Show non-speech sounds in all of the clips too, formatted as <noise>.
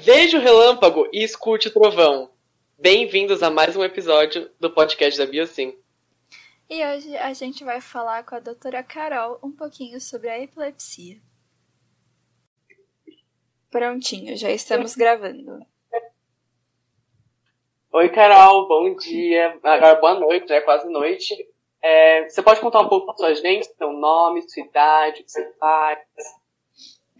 Veja o relâmpago e escute o trovão. Bem-vindos a mais um episódio do podcast da Biosim. E hoje a gente vai falar com a doutora Carol um pouquinho sobre a epilepsia. Prontinho, já estamos gravando. Oi, Carol, bom dia. Agora, boa noite, já é quase noite. É, você pode contar um pouco da sua gente, seu nome, sua idade, o que você faz?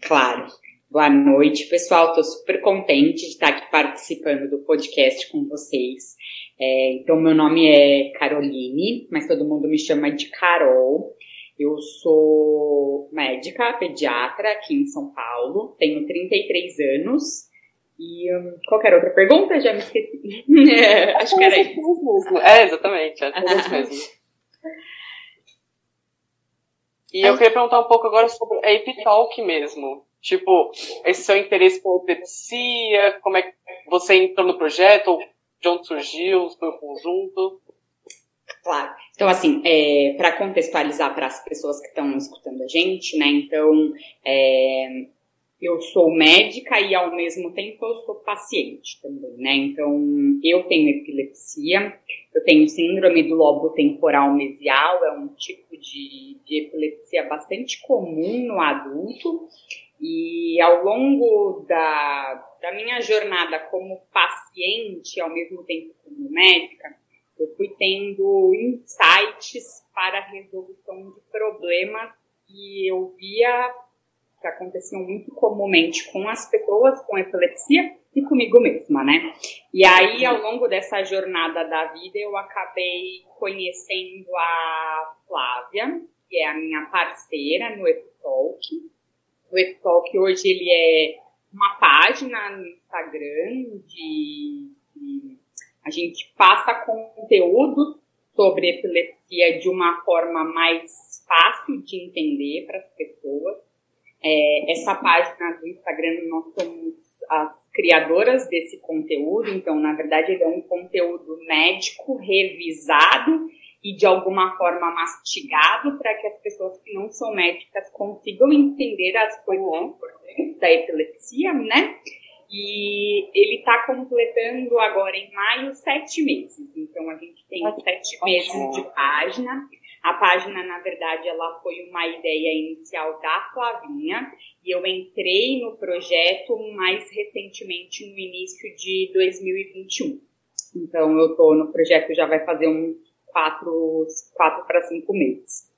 Claro. Boa noite, pessoal. Estou super contente de estar aqui participando do podcast com vocês. É, então, meu nome é Caroline, mas todo mundo me chama de Carol. Eu sou médica, pediatra aqui em São Paulo, tenho 33 anos. E um, qualquer outra pergunta? Já me esqueci. <laughs> é, acho que era isso. É, exatamente, é isso mesmo. <laughs> E eu queria perguntar um pouco agora sobre a Epitalk mesmo. Tipo, esse seu interesse por epilepsia, como é que você entrou no projeto, de onde surgiu, foi o conjunto? Claro. Então, assim, é, para contextualizar para as pessoas que estão escutando a gente, né? Então, é, eu sou médica e ao mesmo tempo eu sou paciente também, né? Então, eu tenho epilepsia, eu tenho síndrome do lobo temporal mesial, é um tipo de, de epilepsia bastante comum no adulto. E ao longo da, da minha jornada como paciente, ao mesmo tempo como médica, eu fui tendo insights para a resolução de problemas que eu via que aconteciam muito comumente com as pessoas com epilepsia e comigo mesma, né? E aí, ao longo dessa jornada da vida, eu acabei conhecendo a Flávia, que é a minha parceira no Epitalk. O Epitalk hoje ele é uma página no Instagram de, de a gente passa conteúdo sobre epilepsia de uma forma mais fácil de entender para as pessoas. É, essa página do Instagram nós somos as criadoras desse conteúdo, então na verdade ele é um conteúdo médico revisado e de alguma forma mastigado para que as pessoas que não são médicas consigam entender as coisas uhum. importantes da epilepsia, né? E ele está completando agora em maio sete meses. Então a gente tem sete meses de página. A página, na verdade, ela foi uma ideia inicial da Flavinha e eu entrei no projeto mais recentemente no início de 2021. Então eu estou no projeto já vai fazer uns quatro, quatro para cinco meses.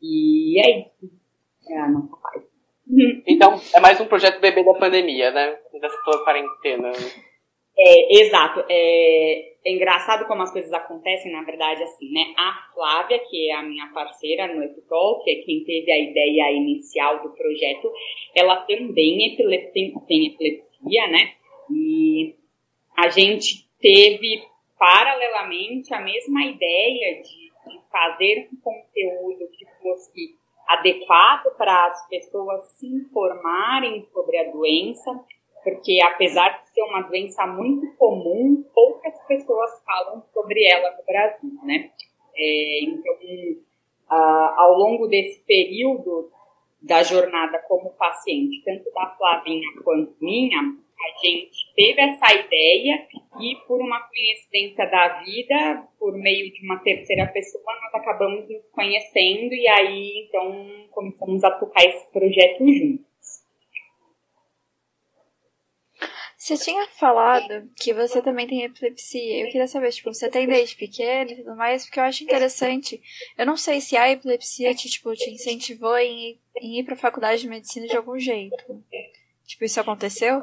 E é isso. É a nossa parte. <laughs> Então, é mais um projeto bebê da pandemia, né? Dessa tua quarentena. É, exato. É, é, engraçado como as coisas acontecem, na verdade, assim, né? A Flávia, que é a minha parceira no Epitol, que é quem teve a ideia inicial do projeto, ela também tem, tem epilepsia, né? E a gente teve paralelamente a mesma ideia de, fazer um conteúdo que fosse adequado para as pessoas se informarem sobre a doença, porque apesar de ser uma doença muito comum, poucas pessoas falam sobre ela no Brasil, né? É, então, uh, ao longo desse período da jornada como paciente, tanto da Flavinha quanto minha, a gente teve essa ideia e por uma coincidência da vida, por meio de uma terceira pessoa, nós acabamos nos conhecendo e aí então começamos a tocar esse projeto juntos. Você tinha falado que você também tem epilepsia. Eu queria saber, tipo, você tem desde pequeno e tudo mais, porque eu acho interessante. Eu não sei se a epilepsia te, tipo, te incentivou em, em ir pra faculdade de medicina de algum jeito. Tipo, isso aconteceu?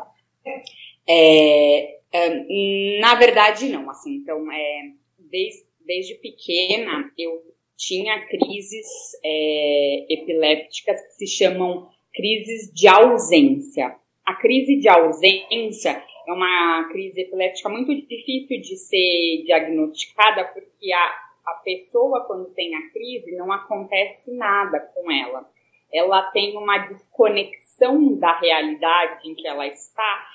É, é, na verdade, não. Assim, então, é, desde, desde pequena, eu tinha crises é, epilépticas que se chamam crises de ausência. A crise de ausência é uma crise epiléptica muito difícil de ser diagnosticada porque a, a pessoa, quando tem a crise, não acontece nada com ela. Ela tem uma desconexão da realidade em que ela está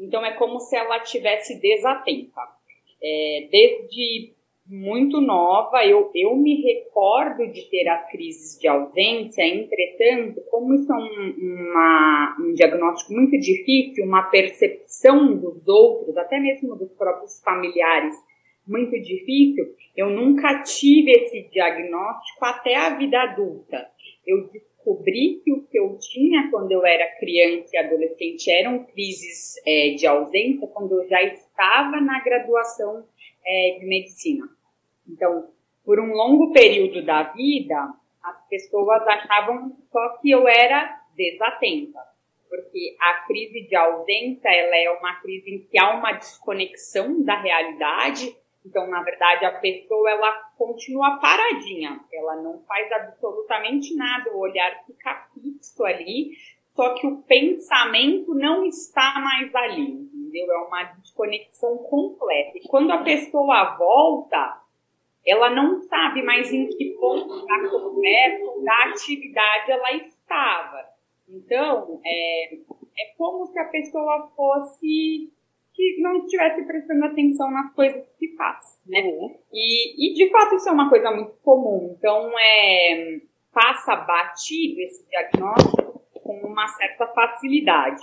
então é como se ela tivesse desatenta. É, desde muito nova, eu, eu me recordo de ter as crises de ausência, entretanto, como isso é um, uma, um diagnóstico muito difícil, uma percepção dos outros, até mesmo dos próprios familiares, muito difícil, eu nunca tive esse diagnóstico até a vida adulta. Eu descobri que o que eu tinha quando eu era criança e adolescente eram crises é, de ausência quando eu já estava na graduação é, de medicina. Então, por um longo período da vida, as pessoas achavam só que eu era desatenta, porque a crise de ausência ela é uma crise em que há uma desconexão da realidade. Então, na verdade, a pessoa ela continua paradinha, ela não faz absolutamente nada, o olhar fica fixo ali, só que o pensamento não está mais ali, entendeu? É uma desconexão completa. E quando a pessoa volta, ela não sabe mais em que ponto da conversa, da atividade ela estava. Então, é, é como se a pessoa fosse que não estivesse prestando atenção nas coisas que faz, né? Uhum. E, e, de fato isso é uma coisa muito comum. Então, é, passa batido esse diagnóstico com uma certa facilidade.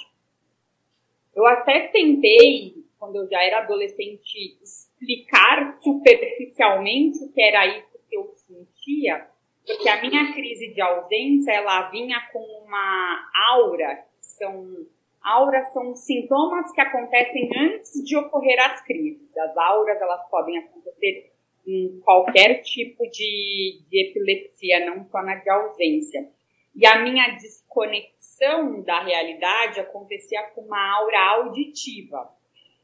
Eu até tentei, quando eu já era adolescente, explicar superficialmente o que era isso que eu sentia, porque a minha crise de ausência, ela vinha com uma aura, que são auras são sintomas que acontecem antes de ocorrer as crises. As auras, elas podem acontecer em qualquer tipo de, de epilepsia, não só na de ausência. E a minha desconexão da realidade acontecia com uma aura auditiva.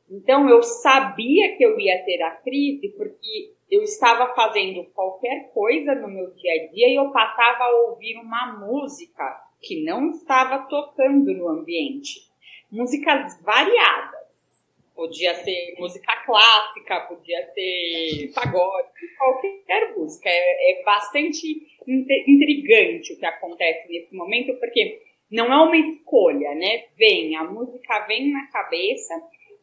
Então eu sabia que eu ia ter a crise porque eu estava fazendo qualquer coisa no meu dia a dia e eu passava a ouvir uma música que não estava tocando no ambiente. Músicas variadas. Podia ser música clássica, podia ser pagode, qualquer música. É, é bastante intrigante o que acontece nesse momento, porque não é uma escolha, né? Vem, a música vem na cabeça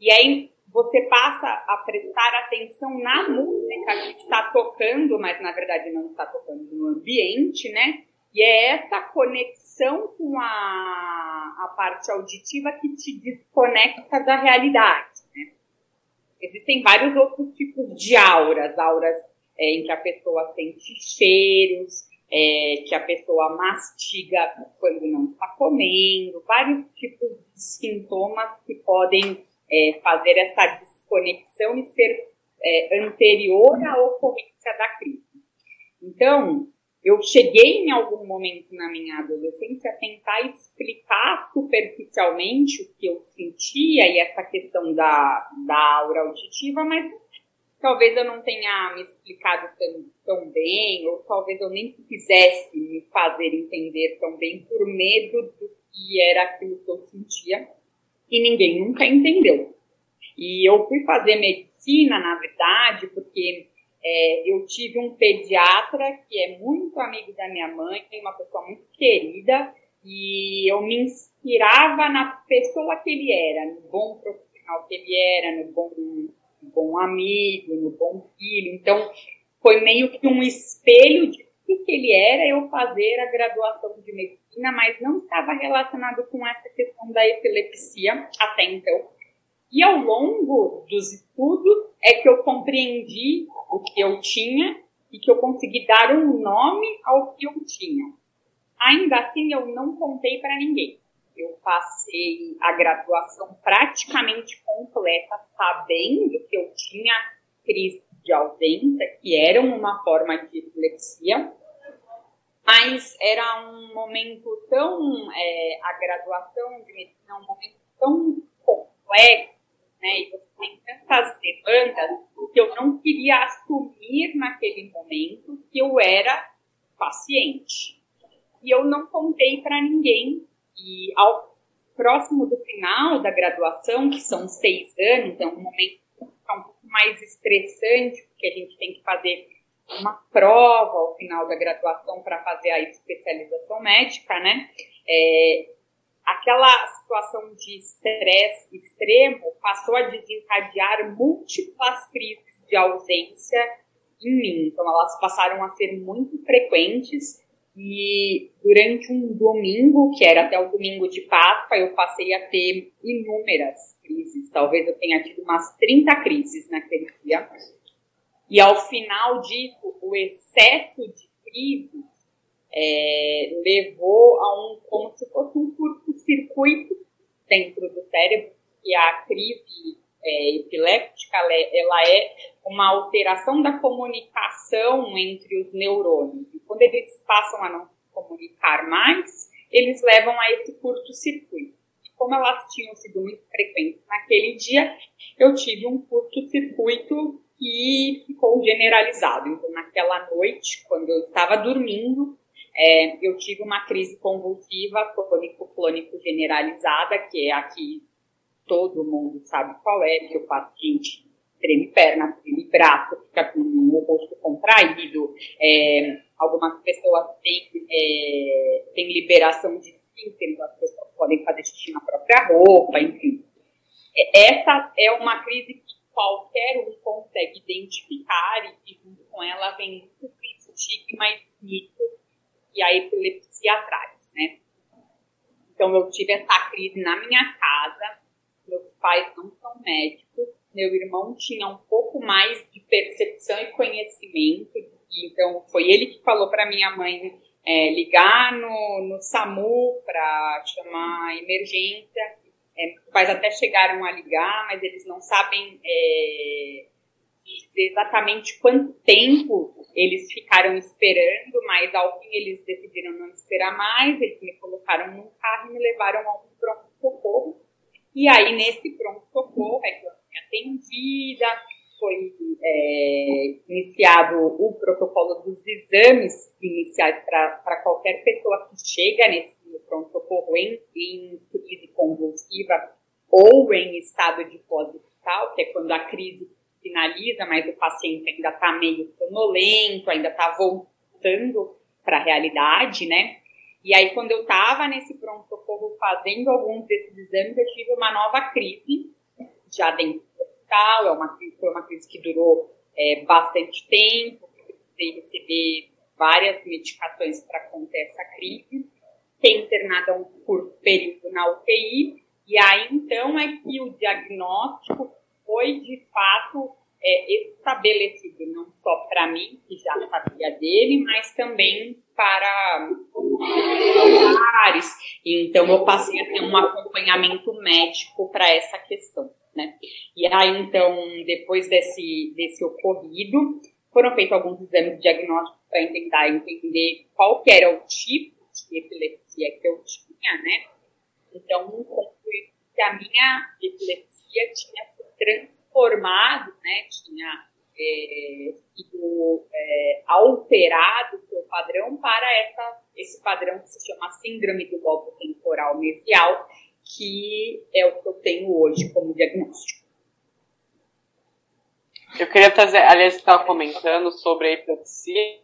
e aí você passa a prestar atenção na música que está tocando, mas na verdade não está tocando no ambiente, né? E é essa conexão com a, a parte auditiva que te desconecta da realidade. Né? Existem vários outros tipos de auras, auras é, em que a pessoa sente cheiros, é, que a pessoa mastiga quando não está comendo, vários tipos de sintomas que podem é, fazer essa desconexão e ser é, anterior à ocorrência da crise. Então, eu cheguei em algum momento na minha adolescência a tentar explicar superficialmente o que eu sentia e essa questão da, da aura auditiva, mas talvez eu não tenha me explicado tão, tão bem, ou talvez eu nem quisesse me fazer entender tão bem por medo do que era aquilo que eu sentia e ninguém nunca entendeu. E eu fui fazer medicina, na verdade, porque é, eu tive um pediatra que é muito amigo da minha mãe, uma pessoa muito querida, e eu me inspirava na pessoa que ele era, no bom profissional que ele era, no bom, no bom amigo, no bom filho. Então, foi meio que um espelho de que ele era eu fazer a graduação de medicina, mas não estava relacionado com essa questão da epilepsia até então. E ao longo dos estudos é que eu compreendi o que eu tinha e que eu consegui dar um nome ao que eu tinha. Ainda assim, eu não contei para ninguém. Eu passei a graduação praticamente completa sabendo que eu tinha crise de ausência, que era uma forma de epilepsia, mas era um momento tão, é, a graduação de medicina é um momento tão complexo, né, e você tem tantas demandas, que eu não queria assumir naquele momento que eu era paciente. E eu não contei para ninguém, e ao próximo do final da graduação, que são seis anos, é um momento um pouco mais estressante, porque a gente tem que fazer uma prova ao final da graduação para fazer a especialização médica, né? É, aquela situação de estresse extremo passou a desencadear múltiplas crises de ausência em mim. Então, elas passaram a ser muito frequentes e durante um domingo, que era até o domingo de Páscoa, eu passei a ter inúmeras crises. Talvez eu tenha tido umas 30 crises naquele dia. E ao final disso, o excesso de crises é, levou a um, como se fosse um curto-circuito dentro do cérebro, e a crise é, epiléptica é, ela é uma alteração da comunicação entre os neurônios. E quando eles passam a não se comunicar mais, eles levam a esse curto-circuito. Como elas tinham sido muito frequentes naquele dia, eu tive um curto-circuito que ficou generalizado. Então, naquela noite, quando eu estava dormindo, é, eu tive uma crise convulsiva clônico-clônico generalizada, que é a que todo mundo sabe qual é, que o paciente treme perna, treme braço, fica com o rosto contraído, é, algumas pessoas têm, é, têm liberação de então as pessoas podem fazer xixi na própria roupa, enfim. É, essa é uma crise que qualquer um consegue identificar e junto com ela vem muito estigma e mito e a epilepsia atrás, né? Então eu tive essa crise na minha casa, meus pais não são médicos, meu irmão tinha um pouco mais de percepção e conhecimento, então foi ele que falou para minha mãe é, ligar no, no SAMU para chamar emergência. É, meus pais até chegaram a ligar, mas eles não sabem é, dizer exatamente quanto tempo eles ficaram esperando, mas ao fim eles decidiram não esperar mais, eles me colocaram num carro e me levaram a um pronto-socorro. E aí, nesse pronto-socorro, é que eu fui atendida, foi é, iniciado o protocolo dos exames iniciais para qualquer pessoa que chega nesse pronto-socorro em, em crise convulsiva ou em estado de pós-hospital, que é quando a crise finaliza, mas o paciente ainda está meio sonolento, ainda está voltando para a realidade, né? E aí, quando eu estava nesse pronto-socorro fazendo alguns desses exames, eu tive uma nova crise, já dentro do hospital. É uma, foi uma crise que durou é, bastante tempo, precisei receber várias medicações para conter essa crise. Fiquei internada um curto período na UTI, e aí então é que o diagnóstico foi de fato é, estabelecido, não só para mim, que já sabia dele, mas também para pares. Então, eu passei a ter um acompanhamento médico para essa questão. Né? E aí, então, depois desse, desse ocorrido, foram feitos alguns exames diagnósticos para tentar entender qual era o tipo de epilepsia que eu tinha, né? Então, concluí que a minha epilepsia tinha transformado, né? Tinha é, sido é, alterado o seu padrão para essa, esse padrão que se chama síndrome do lobo temporal mesial, que é o que eu tenho hoje como diagnóstico. Eu queria trazer, aliás, você estava comentando sobre a epilepsia.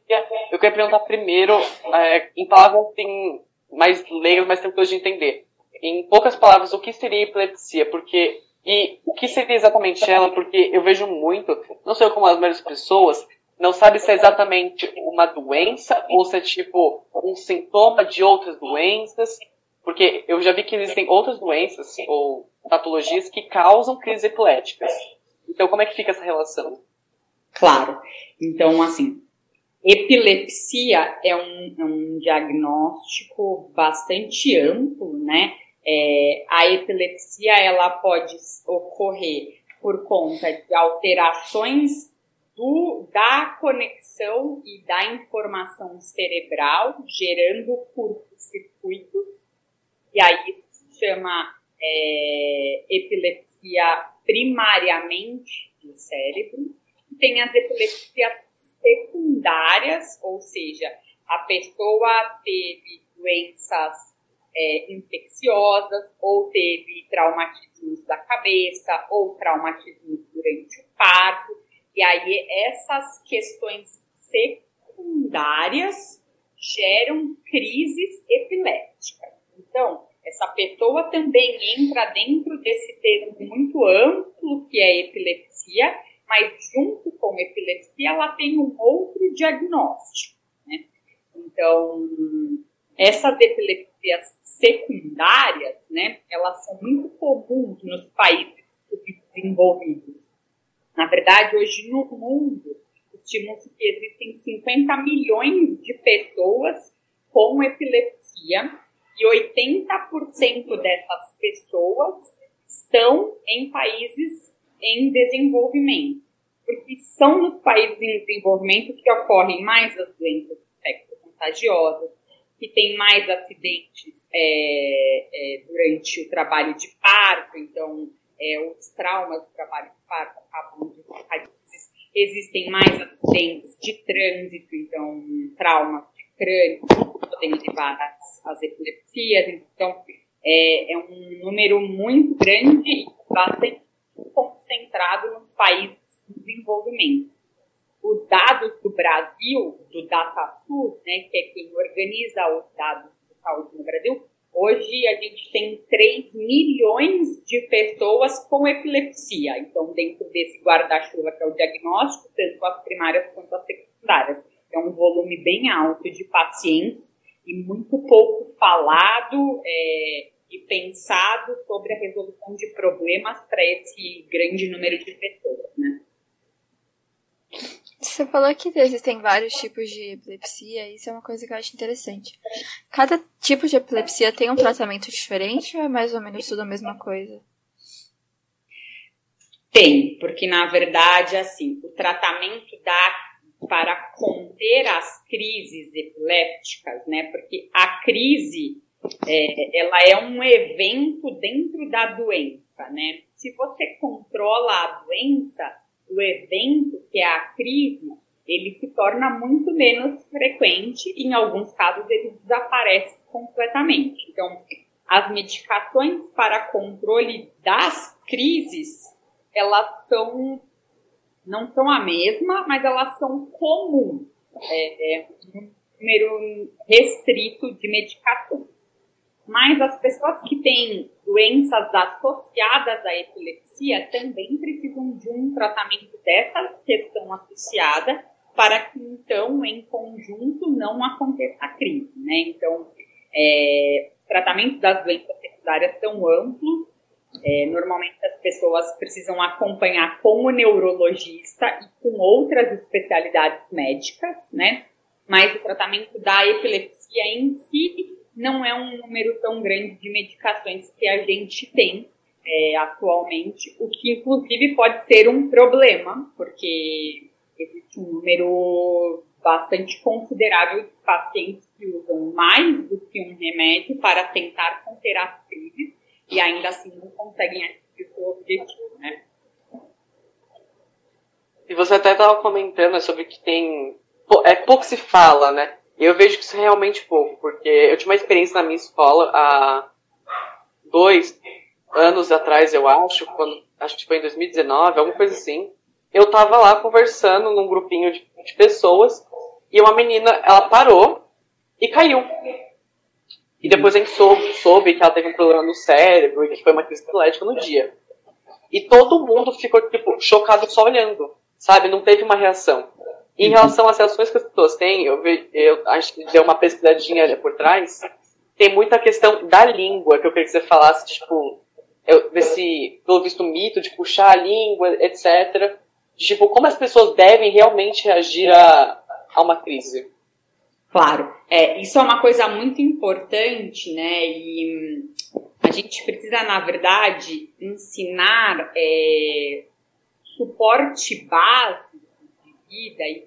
Eu queria perguntar primeiro, é, em palavras assim, mais leigas, mais tranquilas de entender. Em poucas palavras, o que seria epilepsia? Porque e o que seria exatamente ela? Porque eu vejo muito, não sei como as melhores pessoas, não sabe se é exatamente uma doença ou se é tipo um sintoma de outras doenças. Porque eu já vi que existem outras doenças ou patologias que causam crises epiléticas. Então, como é que fica essa relação? Claro. Então, assim, epilepsia é um, é um diagnóstico bastante amplo, né? É, a epilepsia ela pode ocorrer por conta de alterações do, da conexão e da informação cerebral, gerando curto-circuitos, e aí isso se chama é, epilepsia primariamente do cérebro. Tem as epilepsias secundárias, ou seja, a pessoa teve doenças é, infecciosas, ou teve traumatismos da cabeça, ou traumatismos durante o parto. E aí essas questões secundárias geram crises epilépticas. Então, essa pessoa também entra dentro desse termo muito amplo que é epilepsia, mas junto com epilepsia, ela tem um outro diagnóstico. Né? Então, essas epilepsias secundárias, né, elas são muito comuns nos países desenvolvidos. Na verdade, hoje no mundo, estima-se que existem 50 milhões de pessoas com epilepsia e 80% dessas pessoas estão em países em desenvolvimento. Porque são nos países em desenvolvimento que ocorrem mais as doenças contagiosas, que tem mais acidentes é, é, durante o trabalho de parto, então é, os traumas do trabalho de parto acabam de existem mais acidentes de trânsito, então traumas de crânio podem levar às, às epilepsias, então é, é, um número muito grande e bastante concentrado nos países de desenvolvimento. Os dados do Brasil, do DataSUS, né, que é quem organiza os dados de saúde no Brasil, Hoje a gente tem 3 milhões de pessoas com epilepsia. Então, dentro desse guarda-chuva que é o diagnóstico, tanto as primárias quanto as secundárias. É um volume bem alto de pacientes e muito pouco falado é, e pensado sobre a resolução de problemas para esse grande número de pessoas, né? Você falou que existem vários tipos de epilepsia, isso é uma coisa que eu acho interessante. Cada tipo de epilepsia tem um tratamento diferente ou é mais ou menos tudo a mesma coisa? Tem, porque na verdade, assim, o tratamento dá para conter as crises epilépticas, né? Porque a crise, é, ela é um evento dentro da doença, né? Se você controla a doença, o evento, que é a crise, ele se torna muito menos frequente e, em alguns casos, ele desaparece completamente. Então, as medicações para controle das crises, elas são, não são a mesma, mas elas são comuns. É, é um número restrito de medicações. Mas as pessoas que têm doenças associadas à epilepsia também precisam de um tratamento dessa questão associada para que, então, em conjunto, não aconteça a crise, né? Então, é, os tratamentos das doenças secundárias são amplos, é, normalmente as pessoas precisam acompanhar com o neurologista e com outras especialidades médicas, né? Mas o tratamento da epilepsia em si não é um número tão grande de medicações que a gente tem é, atualmente, o que inclusive pode ser um problema, porque existe um número bastante considerável de pacientes que usam mais do que um remédio para tentar conter as crises e ainda assim não conseguem atingir o objetivo, né? E você até estava comentando sobre que tem. É pouco se fala, né? Eu vejo que isso é realmente pouco, porque eu tive uma experiência na minha escola há dois anos atrás, eu acho, quando acho que foi em 2019, alguma coisa assim. Eu tava lá conversando num grupinho de, de pessoas e uma menina, ela parou e caiu. E depois a gente soube, soube que ela teve um problema no cérebro e que foi uma crise epilética no dia. E todo mundo ficou, tipo, chocado só olhando, sabe? Não teve uma reação. Em relação às reações que as pessoas têm, eu, eu acho que deu uma pesquisadinha por trás, tem muita questão da língua que eu queria que você falasse, tipo, eu, desse, pelo visto, mito de puxar a língua, etc. De, tipo, como as pessoas devem realmente reagir a, a uma crise. Claro, é, isso é uma coisa muito importante, né? E a gente precisa, na verdade, ensinar é, suporte básico vida e,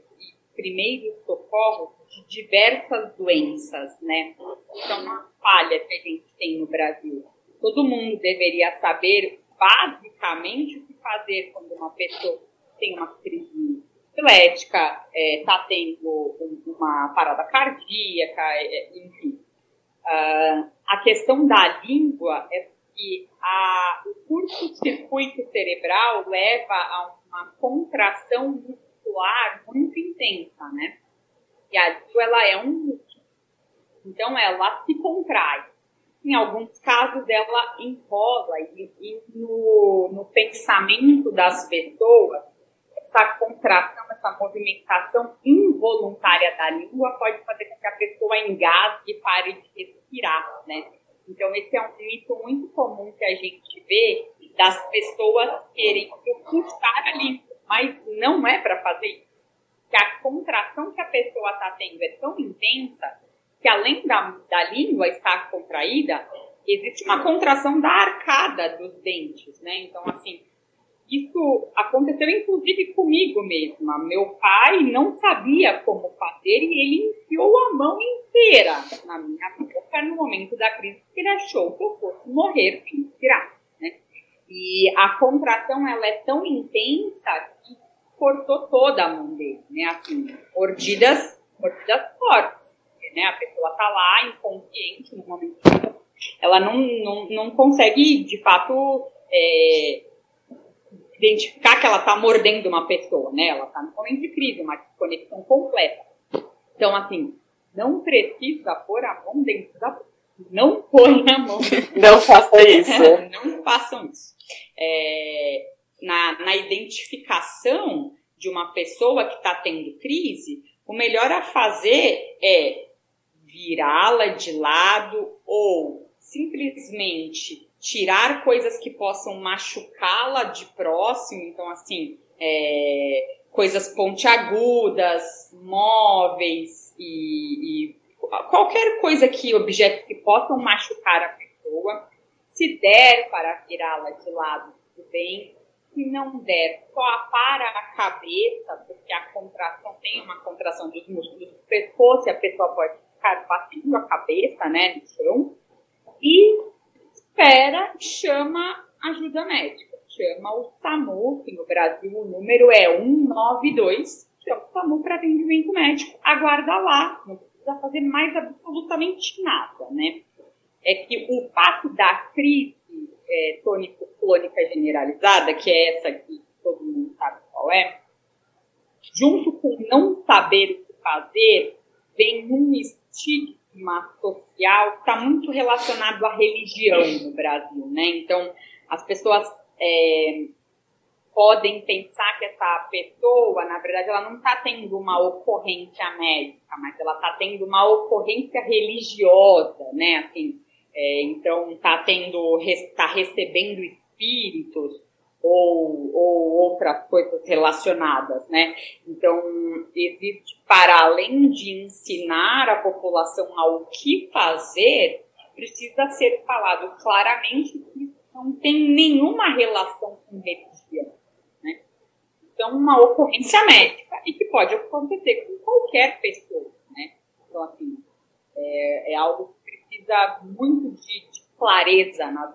e socorros de diversas doenças, né? Isso é uma falha que a gente tem no Brasil. Todo mundo deveria saber basicamente o que fazer quando uma pessoa tem uma crise epilética, está é, tá tendo uma parada cardíaca, é, enfim. Uh, a questão da língua é que a, o curto-circuito cerebral leva a uma contração muito intensa, né? E a ela é um músculo. Então, ela se contrai. Em alguns casos, ela enrola e, e no, no pensamento das pessoas, essa contração, essa movimentação involuntária da língua pode fazer com que a pessoa engasgue e pare de respirar, né? Então, esse é um mito muito comum que a gente vê das pessoas querem puxar a língua, mas não é para fazer isso. Que a contração que a pessoa está tendo é tão intensa que, além da, da língua estar contraída, existe uma contração da arcada dos dentes, né? Então, assim, isso aconteceu inclusive comigo mesma. Meu pai não sabia como fazer e ele enfiou a mão inteira na minha boca no momento da crise, porque ele achou que eu fosse morrer sem respirar. E a contração ela é tão intensa que cortou toda a mão dele, né? Assim, mordidas, mordidas fortes. Né? A pessoa tá lá inconsciente no momento ela não, não, não consegue, de fato, é, identificar que ela está mordendo uma pessoa, né? Ela está no momento de crise, uma desconexão completa. Então, assim, não precisa pôr a mão dentro da boca. Não põe a mão <laughs> dentro Não faça isso. <laughs> não façam isso. É, na, na identificação de uma pessoa que está tendo crise, o melhor a fazer é virá-la de lado ou simplesmente tirar coisas que possam machucá-la de próximo, então assim, é, coisas pontiagudas, móveis e, e, qualquer coisa que, objetos que possam machucar a pessoa. Se der para virá-la de lado, tudo bem. Se não der, só para a cabeça, porque a contração tem uma contração dos músculos do pescoço e a pessoa pode ficar batendo a cabeça, né, no chão. E espera, chama ajuda médica. Chama o SAMU, que no Brasil o número é 192, chama o SAMU para atendimento médico. Aguarda lá, não precisa fazer mais absolutamente nada, né? É que o fato da crise é, tônico-clônica generalizada, que é essa que todo mundo sabe qual é, junto com não saber o que fazer, vem um estigma social está muito relacionado à religião no Brasil, né? Então, as pessoas é, podem pensar que essa pessoa, na verdade, ela não está tendo uma ocorrência médica, mas ela está tendo uma ocorrência religiosa, né? Assim, é, então, está tendo, está recebendo espíritos, ou, ou outras coisas relacionadas, né? Então, existe, para além de ensinar a população ao que fazer, precisa ser falado claramente que não tem nenhuma relação com religião, né? Então, uma ocorrência médica e que pode acontecer com qualquer pessoa, né? Então, assim, é, é algo precisa muito de, de clareza nas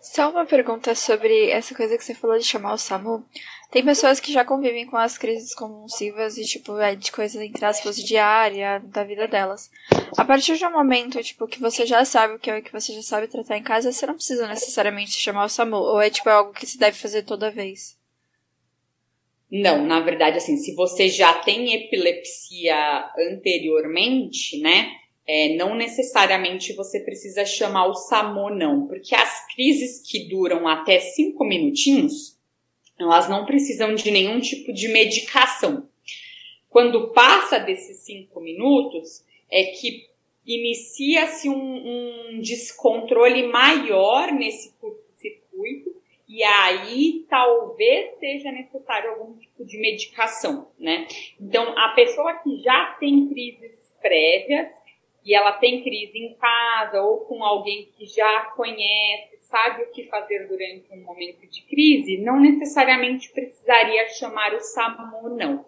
Só uma pergunta sobre essa coisa que você falou de chamar o SAMU. Tem pessoas que já convivem com as crises convulsivas e, tipo, é de coisa, entre aspas, diária da vida delas. A partir de um momento, tipo, que você já sabe o que é que você já sabe tratar em casa, você não precisa necessariamente chamar o SAMU. Ou é, tipo, algo que se deve fazer toda vez? Não, na verdade, assim, se você já tem epilepsia anteriormente, né? É, não necessariamente você precisa chamar o SAMU, não, porque as crises que duram até cinco minutinhos, elas não precisam de nenhum tipo de medicação. Quando passa desses cinco minutos, é que inicia-se um, um descontrole maior nesse e aí talvez seja necessário algum tipo de medicação, né? Então, a pessoa que já tem crises prévias, e ela tem crise em casa ou com alguém que já conhece, sabe o que fazer durante um momento de crise, não necessariamente precisaria chamar o SAMU, não.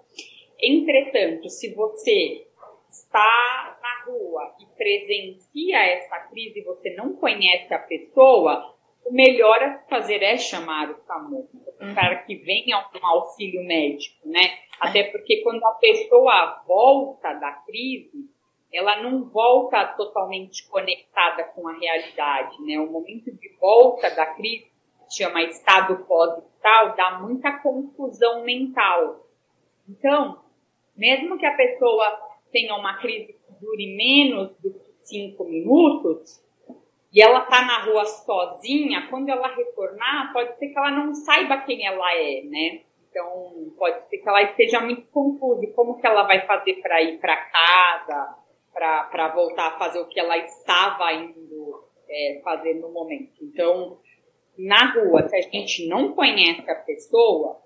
Entretanto, se você está na rua e presencia essa crise e você não conhece a pessoa, o melhor a fazer é chamar o SAMU, para que venha um auxílio médico, né? Até porque quando a pessoa volta da crise, ela não volta totalmente conectada com a realidade, né? O momento de volta da crise, que chama estado pós-vital, dá muita confusão mental. Então, mesmo que a pessoa tenha uma crise que dure menos do que cinco minutos, e ela tá na rua sozinha, quando ela retornar, pode ser que ela não saiba quem ela é, né? Então, pode ser que ela esteja muito confusa. Como que ela vai fazer para ir para casa, para voltar a fazer o que ela estava indo é, fazer no momento? Então, na rua, se a gente não conhece a pessoa,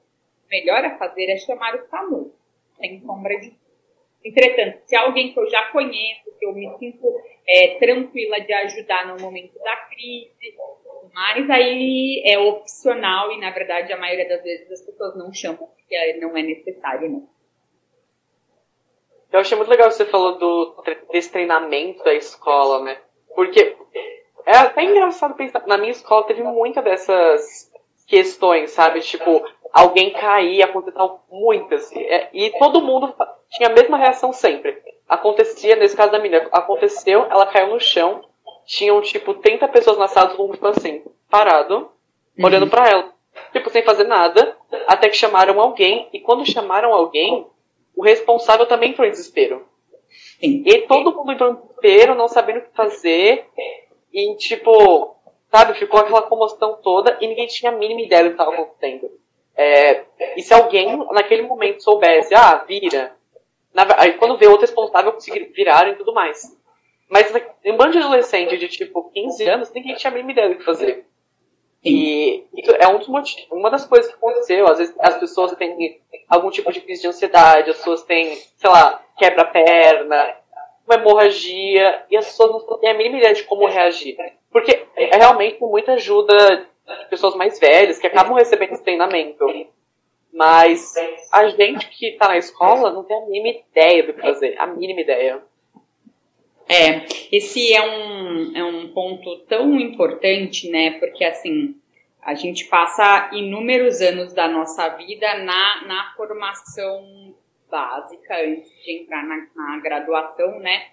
o melhor a fazer é chamar o SAMU, sem sombra de Entretanto, se é alguém que eu já conheço, que eu me sinto é, tranquila de ajudar no momento da crise, mas aí é opcional e, na verdade, a maioria das vezes as pessoas não chamam porque não é necessário, não. Eu achei muito legal você falou do, desse treinamento da escola, né? Porque é até engraçado pensar. Na minha escola teve muita dessas questões, sabe? Tipo, alguém cair, aconteceu muitas. E, e todo mundo tinha a mesma reação sempre. Acontecia, nesse caso da menina, aconteceu, ela caiu no chão, tinham, tipo, 30 pessoas na sala, todo mundo assim, parado, uhum. olhando para ela. Tipo, sem fazer nada, até que chamaram alguém, e quando chamaram alguém, o responsável também entrou em desespero. Sim. E todo mundo entrou em desespero, não sabendo o que fazer, e, tipo, sabe, ficou aquela comoção toda, e ninguém tinha a mínima ideia do que estava acontecendo. É, e se alguém, naquele momento, soubesse, ah, vira, na, aí quando vê outro responsável, conseguir virar e tudo mais. Mas um bando de adolescente de tipo 15 anos, ninguém tinha a mínima ideia do que fazer. E isso é um dos motivos, uma das coisas que aconteceu. Às vezes as pessoas têm algum tipo de crise de ansiedade, as pessoas têm, sei lá, quebra-perna, uma hemorragia, e as pessoas não têm a mínima ideia de como reagir. Porque é realmente muita ajuda de pessoas mais velhas que acabam recebendo esse treinamento. Mas a gente que está na escola não tem a mínima ideia do que fazer, a mínima ideia. É, esse é um, é um ponto tão importante, né? Porque assim, a gente passa inúmeros anos da nossa vida na, na formação básica, antes de entrar na, na graduação, né?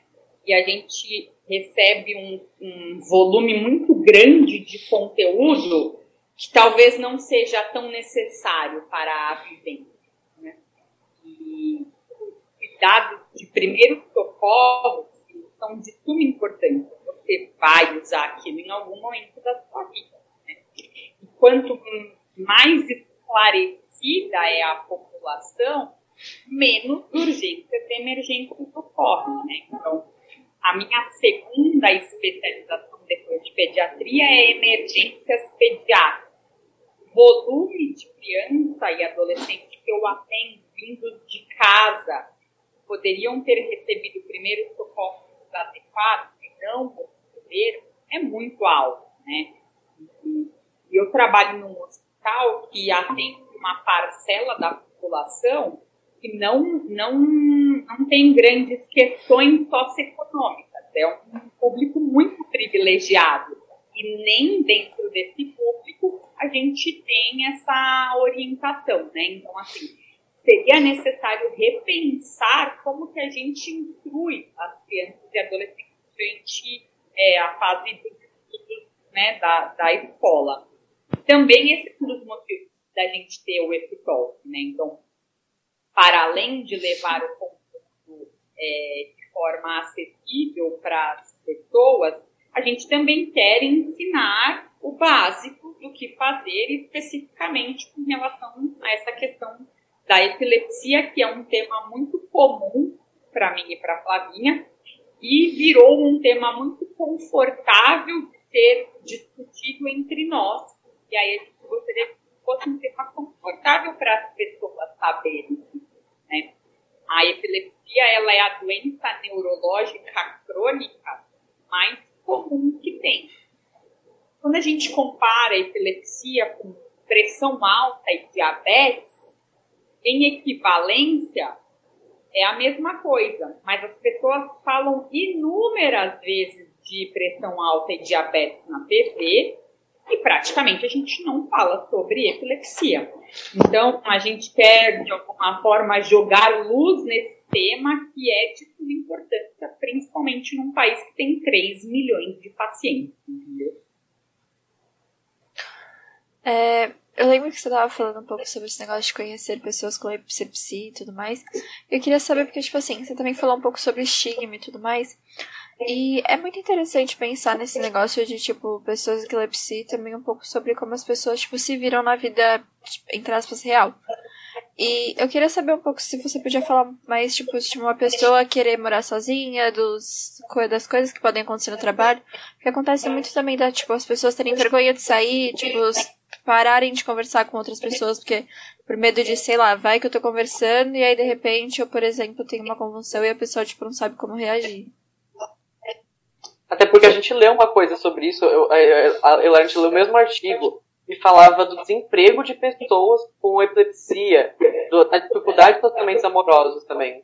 E a gente recebe um, um volume muito grande de conteúdo que talvez não seja tão necessário para a vivência. Né? E cuidados de primeiro socorro são de suma importância. Você vai usar aquilo em algum momento da sua vida. Né? E quanto mais esclarecida é a população, menos urgências de emergência ocorrem. Né? Então, a minha segunda especialização depois de pediatria é emergências pediátricas volume de criança e adolescente que eu atendo vindo de casa poderiam ter recebido primeiro socorro adequado e não receberam é muito alto, né? Eu trabalho num hospital que atende uma parcela da população que não, não, não tem grandes questões socioeconômicas. É um público muito privilegiado. E nem dentro desse público a gente tem essa orientação, né? Então, assim, seria necessário repensar como que a gente inclui as crianças e adolescentes durante é, a fase dos estudos né, da, da escola. Também esse é um dos motivos da gente ter o EPITOL, né? Então, para além de levar o conteúdo é, de forma acessível para as pessoas, a gente também quer ensinar o básico do que fazer especificamente com relação a essa questão da epilepsia, que é um tema muito comum para mim e para Flavinha, e virou um tema muito confortável de ser discutido entre nós. E aí a gente gostaria que fosse um tema confortável para as pessoas saberem. Né? A epilepsia ela é a doença neurológica crônica mais comum que tem. Quando a gente compara a epilepsia com pressão alta e diabetes, em equivalência, é a mesma coisa, mas as pessoas falam inúmeras vezes de pressão alta e diabetes na TV e praticamente a gente não fala sobre epilepsia. Então, a gente quer, de alguma forma, jogar luz nesse tema que é de suma importância, principalmente num país que tem 3 milhões de pacientes, entendeu? É, eu lembro que você estava falando um pouco sobre esse negócio de conhecer pessoas com epilepsia e tudo mais. Eu queria saber, porque, tipo assim, você também falou um pouco sobre estigma e tudo mais. E é muito interessante pensar nesse negócio de, tipo, pessoas com epilepsia e também um pouco sobre como as pessoas, tipo, se viram na vida, tipo, entre aspas, real. E eu queria saber um pouco se você podia falar mais, tipo, de uma pessoa querer morar sozinha, dos, das coisas que podem acontecer no trabalho. Porque acontece muito também da, tipo, as pessoas terem vergonha de sair, tipo, pararem de conversar com outras pessoas, porque por medo de, sei lá, vai que eu tô conversando e aí de repente eu, por exemplo, tenho uma convulsão e a pessoa, tipo, não sabe como reagir. Até porque a gente leu uma coisa sobre isso, eu, a, a, a gente leu o mesmo artigo e falava do desemprego de pessoas com epilepsia, da dificuldade de tratamentos amorosos também.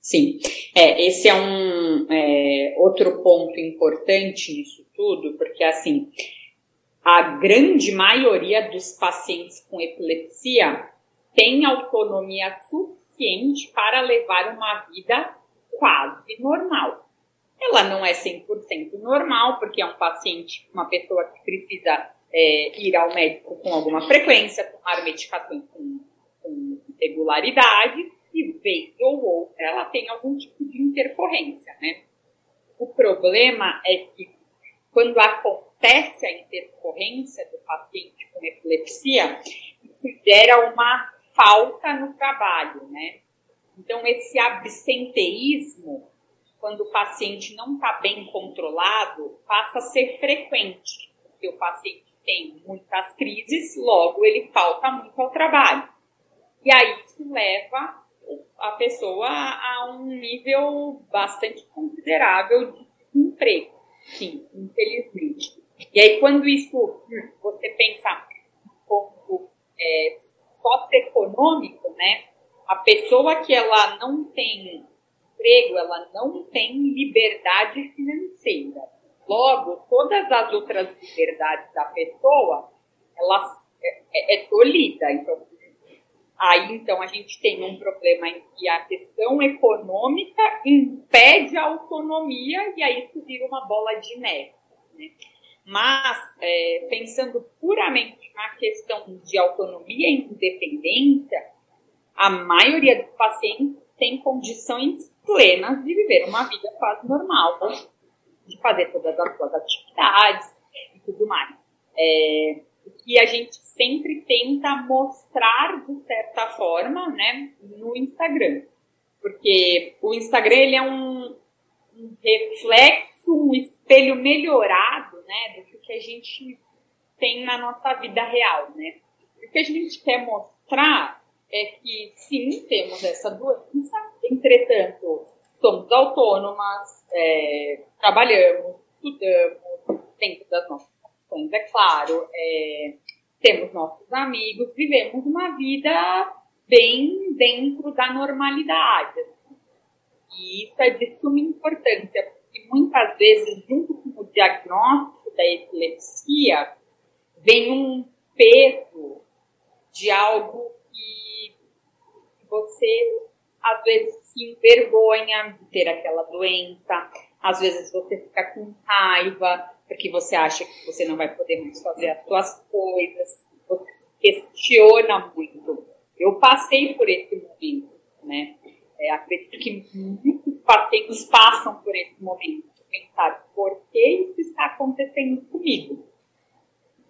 Sim, é, esse é um é, outro ponto importante nisso tudo, porque assim, a grande maioria dos pacientes com epilepsia tem autonomia suficiente para levar uma vida quase normal. Ela não é 100% normal, porque é um paciente, uma pessoa que precisa é, ir ao médico com alguma frequência, tomar medicação com, com regularidade e vez ou outra ela tem algum tipo de intercorrência, né? O problema é que quando acontece a intercorrência do paciente com epilepsia, isso gera uma falta no trabalho, né? Então, esse absenteísmo, quando o paciente não está bem controlado, passa a ser frequente, porque o paciente tem muitas crises, logo ele falta muito ao trabalho. E aí isso leva a pessoa a um nível bastante considerável de desemprego. Sim, infelizmente. E aí quando isso, você pensa como é, socioeconômico, né? A pessoa que ela não tem emprego, ela não tem liberdade financeira Logo, todas as outras liberdades da pessoa, ela é, é, é. Então, aí, então, a gente tem um problema em que a questão econômica impede a autonomia e aí isso vira uma bola de neve. Né? Mas, é, pensando puramente na questão de autonomia e independência, a maioria dos pacientes tem condições plenas de viver uma vida quase normal de fazer todas as suas atividades e tudo mais. É, que a gente sempre tenta mostrar de certa forma, né, no Instagram. Porque o Instagram ele é um, um reflexo, um espelho melhorado, né, do que a gente tem na nossa vida real, né? O que a gente quer mostrar é que sim, temos essa doença, entretanto, somos autônomas, é, trabalhamos, estudamos, dentro das nossas condições, é claro, é, temos nossos amigos, vivemos uma vida bem dentro da normalidade. E isso é de suma importância, porque muitas vezes, junto com o diagnóstico da epilepsia, vem um peso de algo que você às vezes se envergonha de ter aquela doença, às vezes você fica com raiva, porque você acha que você não vai poder mais fazer as suas coisas, você se questiona muito. Eu passei por esse momento, né? É, acredito que muitos pacientes passam por esse momento, pensar por que isso está acontecendo comigo.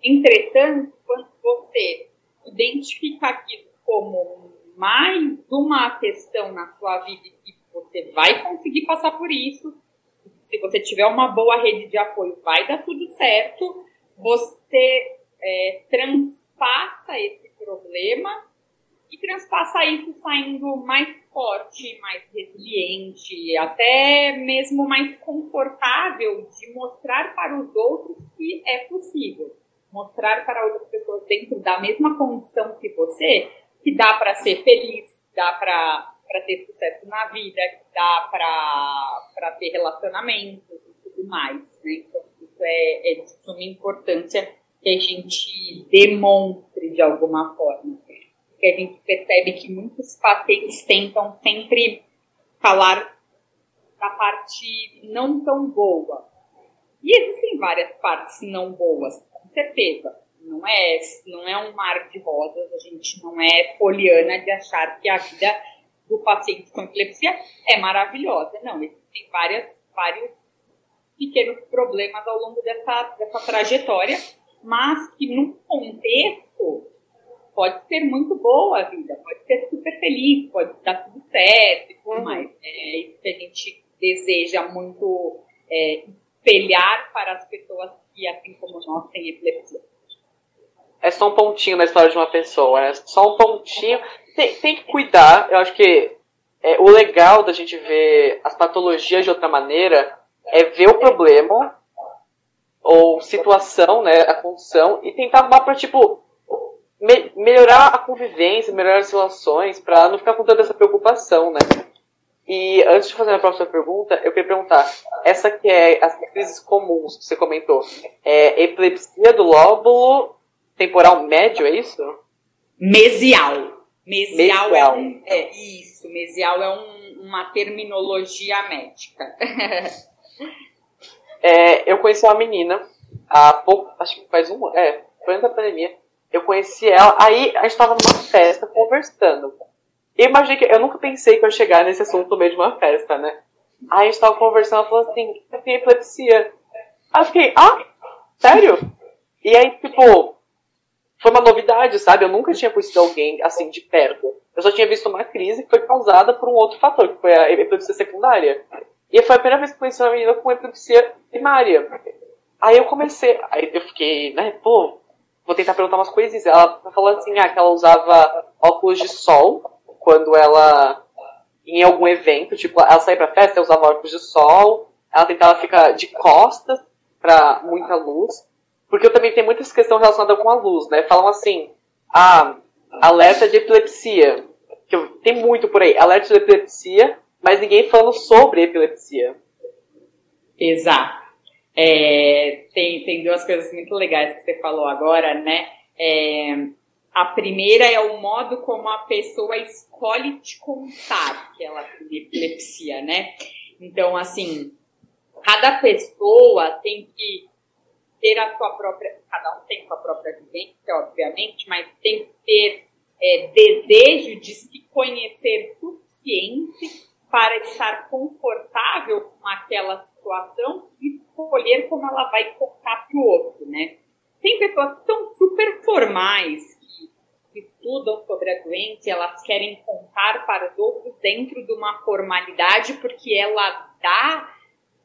Entretanto, quando você identifica aquilo como mais uma questão na sua vida que você vai conseguir passar por isso, se você tiver uma boa rede de apoio, vai dar tudo certo. Você é, transpassa esse problema e transpassa isso saindo mais forte, mais resiliente, até mesmo mais confortável de mostrar para os outros que é possível. Mostrar para outras pessoas dentro da mesma condição que você que dá para ser feliz, que dá para ter sucesso na vida, que dá para ter relacionamentos e tudo mais. Né? Então, isso é, é de suma importância que a gente demonstre de alguma forma. Porque a gente percebe que muitos pacientes tentam sempre falar da parte não tão boa. E existem várias partes não boas, com certeza. Não é, não é um mar de rosas, a gente não é poliana de achar que a vida do paciente com epilepsia é maravilhosa. Não, existem várias, vários pequenos problemas ao longo dessa, dessa trajetória, mas que num contexto pode ser muito boa a vida, pode ser super feliz, pode dar tudo certo e tudo uhum. mais. É isso que a gente deseja muito é, espelhar para as pessoas que, assim como nós, têm epilepsia. É só um pontinho na história de uma pessoa, é só um pontinho. Tem, tem que cuidar, eu acho que é, o legal da gente ver as patologias de outra maneira é ver o problema ou situação, né, a condição e tentar arrumar para tipo me melhorar a convivência, melhorar as relações, para não ficar com tanta essa preocupação, né? E antes de fazer a próxima pergunta, eu queria perguntar, essa que é as crises comuns que você comentou, é epilepsia do lóbulo temporal médio, é isso? Mesial. Mesial, mesial. é um, é isso, mesial é um, uma terminologia médica. <laughs> é, eu conheci uma menina há pouco, acho que faz um, é, foi antes da pandemia. Eu conheci ela, aí a gente estava numa festa conversando. Eu imaginei que eu nunca pensei que eu ia chegar nesse assunto no meio de uma festa, né? Aí a gente tava conversando, ela falou assim, eu tenho epilepsia. Aí eu fiquei, ah, sério? E aí, tipo, foi uma novidade, sabe? Eu nunca tinha conhecido alguém assim de perto. Eu só tinha visto uma crise que foi causada por um outro fator, que foi a epilepsia secundária. E foi a primeira vez que conheci uma menina com epilepsia primária. Aí eu comecei, aí eu fiquei, né, pô, vou tentar perguntar umas coisas. Ela falou assim, ah, que ela usava óculos de sol quando ela em algum evento, tipo, ela saía pra festa, usava óculos de sol, ela tentava ficar de costas para muita luz, porque eu também tenho muitas questões relacionadas com a luz, né? Falam assim, ah, alerta de epilepsia, que tem muito por aí, alerta de epilepsia, mas ninguém falando sobre epilepsia. Exato. É, tem, tem duas coisas muito legais que você falou agora, né? É, a primeira é o modo como a pessoa escolhe te contar que ela tem epilepsia, né? Então, assim, cada pessoa tem que ter a sua própria. Cada um tem sua própria vivência, obviamente, mas tem que ter é, desejo de se conhecer suficiente para estar confortável com aquela situação e escolher como ela vai contar para o outro, né? Tem pessoas que são super formais, estudam sobre a doença, elas querem contar para os outros dentro de uma formalidade, porque ela dá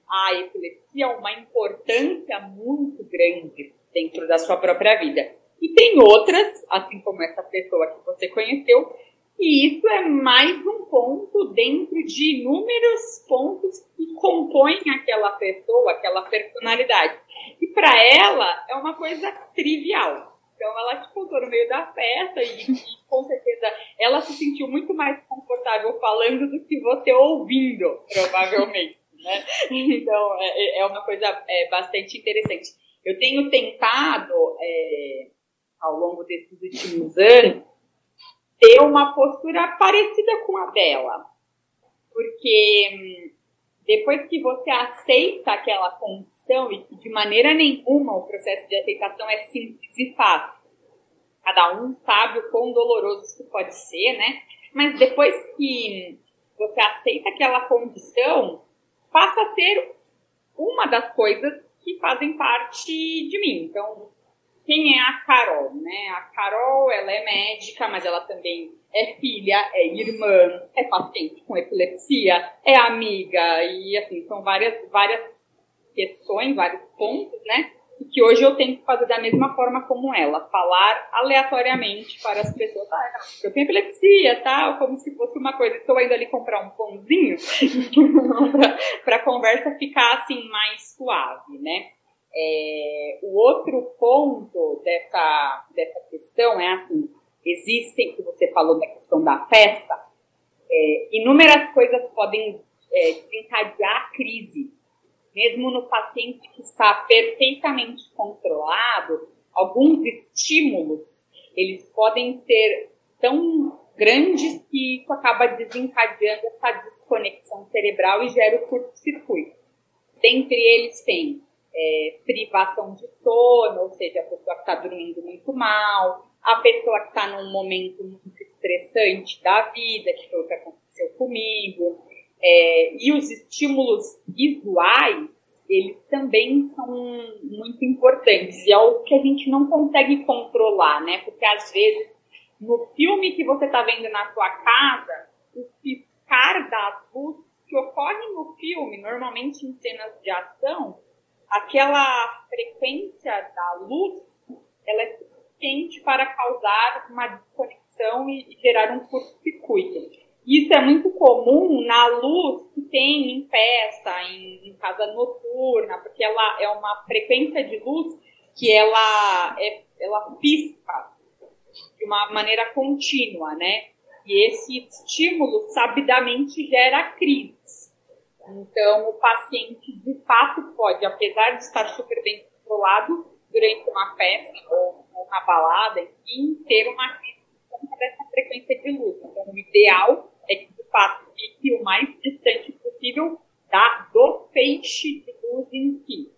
à epilepsia uma importância muito grande dentro da sua própria vida. E tem outras, assim como essa pessoa que você conheceu, e isso é mais um ponto dentro de inúmeros pontos que compõem aquela pessoa, aquela personalidade. E para ela é uma coisa trivial então ela te contou no meio da festa e, e, com certeza ela se sentiu muito mais confortável falando do que você ouvindo, provavelmente. Né? Então é, é, é uma coisa é, bastante interessante. Eu tenho tentado, é, ao longo desses últimos anos, ter uma postura parecida com a dela. Porque hum, depois que você aceita aquela condição, e de maneira nenhuma o processo de aceitação é simples e fácil. Cada um sabe o quão doloroso isso pode ser, né? Mas depois que você aceita aquela condição, passa a ser uma das coisas que fazem parte de mim. Então, quem é a Carol, né? A Carol, ela é médica, mas ela também é filha, é irmã, é paciente com epilepsia, é amiga, e assim, são várias, várias questões, vários pontos, né? E que hoje eu tenho que fazer da mesma forma como ela, falar aleatoriamente para as pessoas, ah, eu tenho epilepsia, tal, como se fosse uma coisa, estou indo ali comprar um pãozinho, <laughs> para a conversa ficar assim mais suave, né? É, o outro ponto dessa, dessa questão é assim, existem, que você falou da questão da festa, é, inúmeras coisas podem é, desencadear a crise. Mesmo no paciente que está perfeitamente controlado, alguns estímulos, eles podem ser tão grandes que isso acaba desencadeando essa desconexão cerebral e gera o curto-circuito. Dentre eles tem é, privação de sono, ou seja, a pessoa que está dormindo muito mal, a pessoa que está num momento muito estressante da vida, que foi o que aconteceu comigo, é, e os estímulos visuais, eles também são muito importantes. E é algo que a gente não consegue controlar, né? Porque às vezes, no filme que você está vendo na sua casa, o piscar das luzes que ocorre no filme, normalmente em cenas de ação, aquela frequência da luz, ela é suficiente para causar uma desconexão e, e gerar um curto-circuito. Isso é muito comum na luz que tem em festa, em, em, casa noturna, porque ela é uma frequência de luz que ela, é, ela pisca de uma maneira contínua, né? E esse estímulo sabidamente gera crises. Então, o paciente, de fato, pode, apesar de estar super bem controlado, durante uma festa ou uma balada, enfim, ter uma crise por conta dessa frequência de luz. Então, o ideal que, de fato, fique o mais distante possível da, do feixe de luz em si.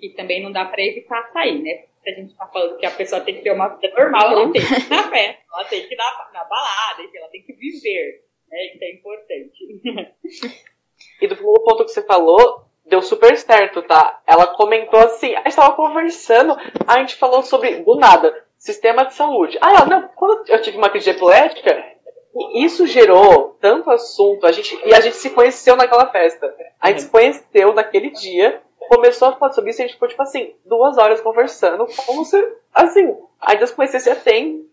E também não dá para evitar sair, né? Se a gente está falando que a pessoa tem que ter uma vida normal, ela tem que ir na festa, ela tem que ir na, na balada, ela tem que viver. Né? Isso é importante. <laughs> E do primeiro ponto que você falou, deu super certo, tá? Ela comentou assim, a gente tava conversando, a gente falou sobre, do nada, sistema de saúde. Ah, ela, não, quando eu tive uma crise epilética, isso gerou tanto assunto, a gente, e a gente se conheceu naquela festa. A gente se conheceu naquele dia, começou a falar sobre isso e a gente ficou, tipo assim, duas horas conversando, como se, assim, ainda se conhecesse a tem.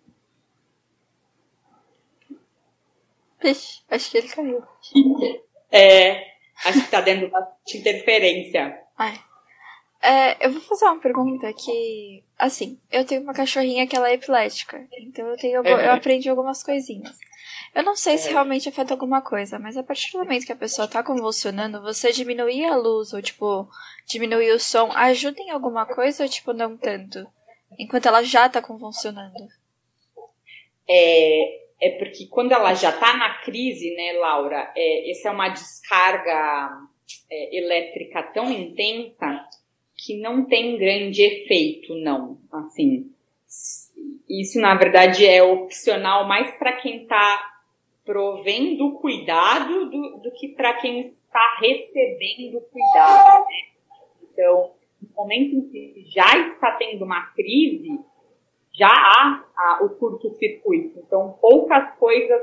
Vixe, acho que ele caiu. É, acho que tá dando bastante interferência. Ai. É, eu vou fazer uma pergunta que, assim, eu tenho uma cachorrinha que ela é epilética, então eu tenho, eu aprendi algumas coisinhas. Eu não sei se é. realmente afeta alguma coisa, mas a partir do momento que a pessoa tá convulsionando, você diminuir a luz ou, tipo, diminuir o som, ajuda em alguma coisa ou, tipo, não tanto? Enquanto ela já tá convulsionando. É, é porque quando ela já tá na crise, né, Laura, é, essa é uma descarga é, elétrica tão intensa que não tem grande efeito, não. Assim, isso na verdade é opcional mais para quem está provendo cuidado do, do que para quem está recebendo cuidado. Né? Então, no momento em que já está tendo uma crise, já há, há o curto-circuito. Então, poucas coisas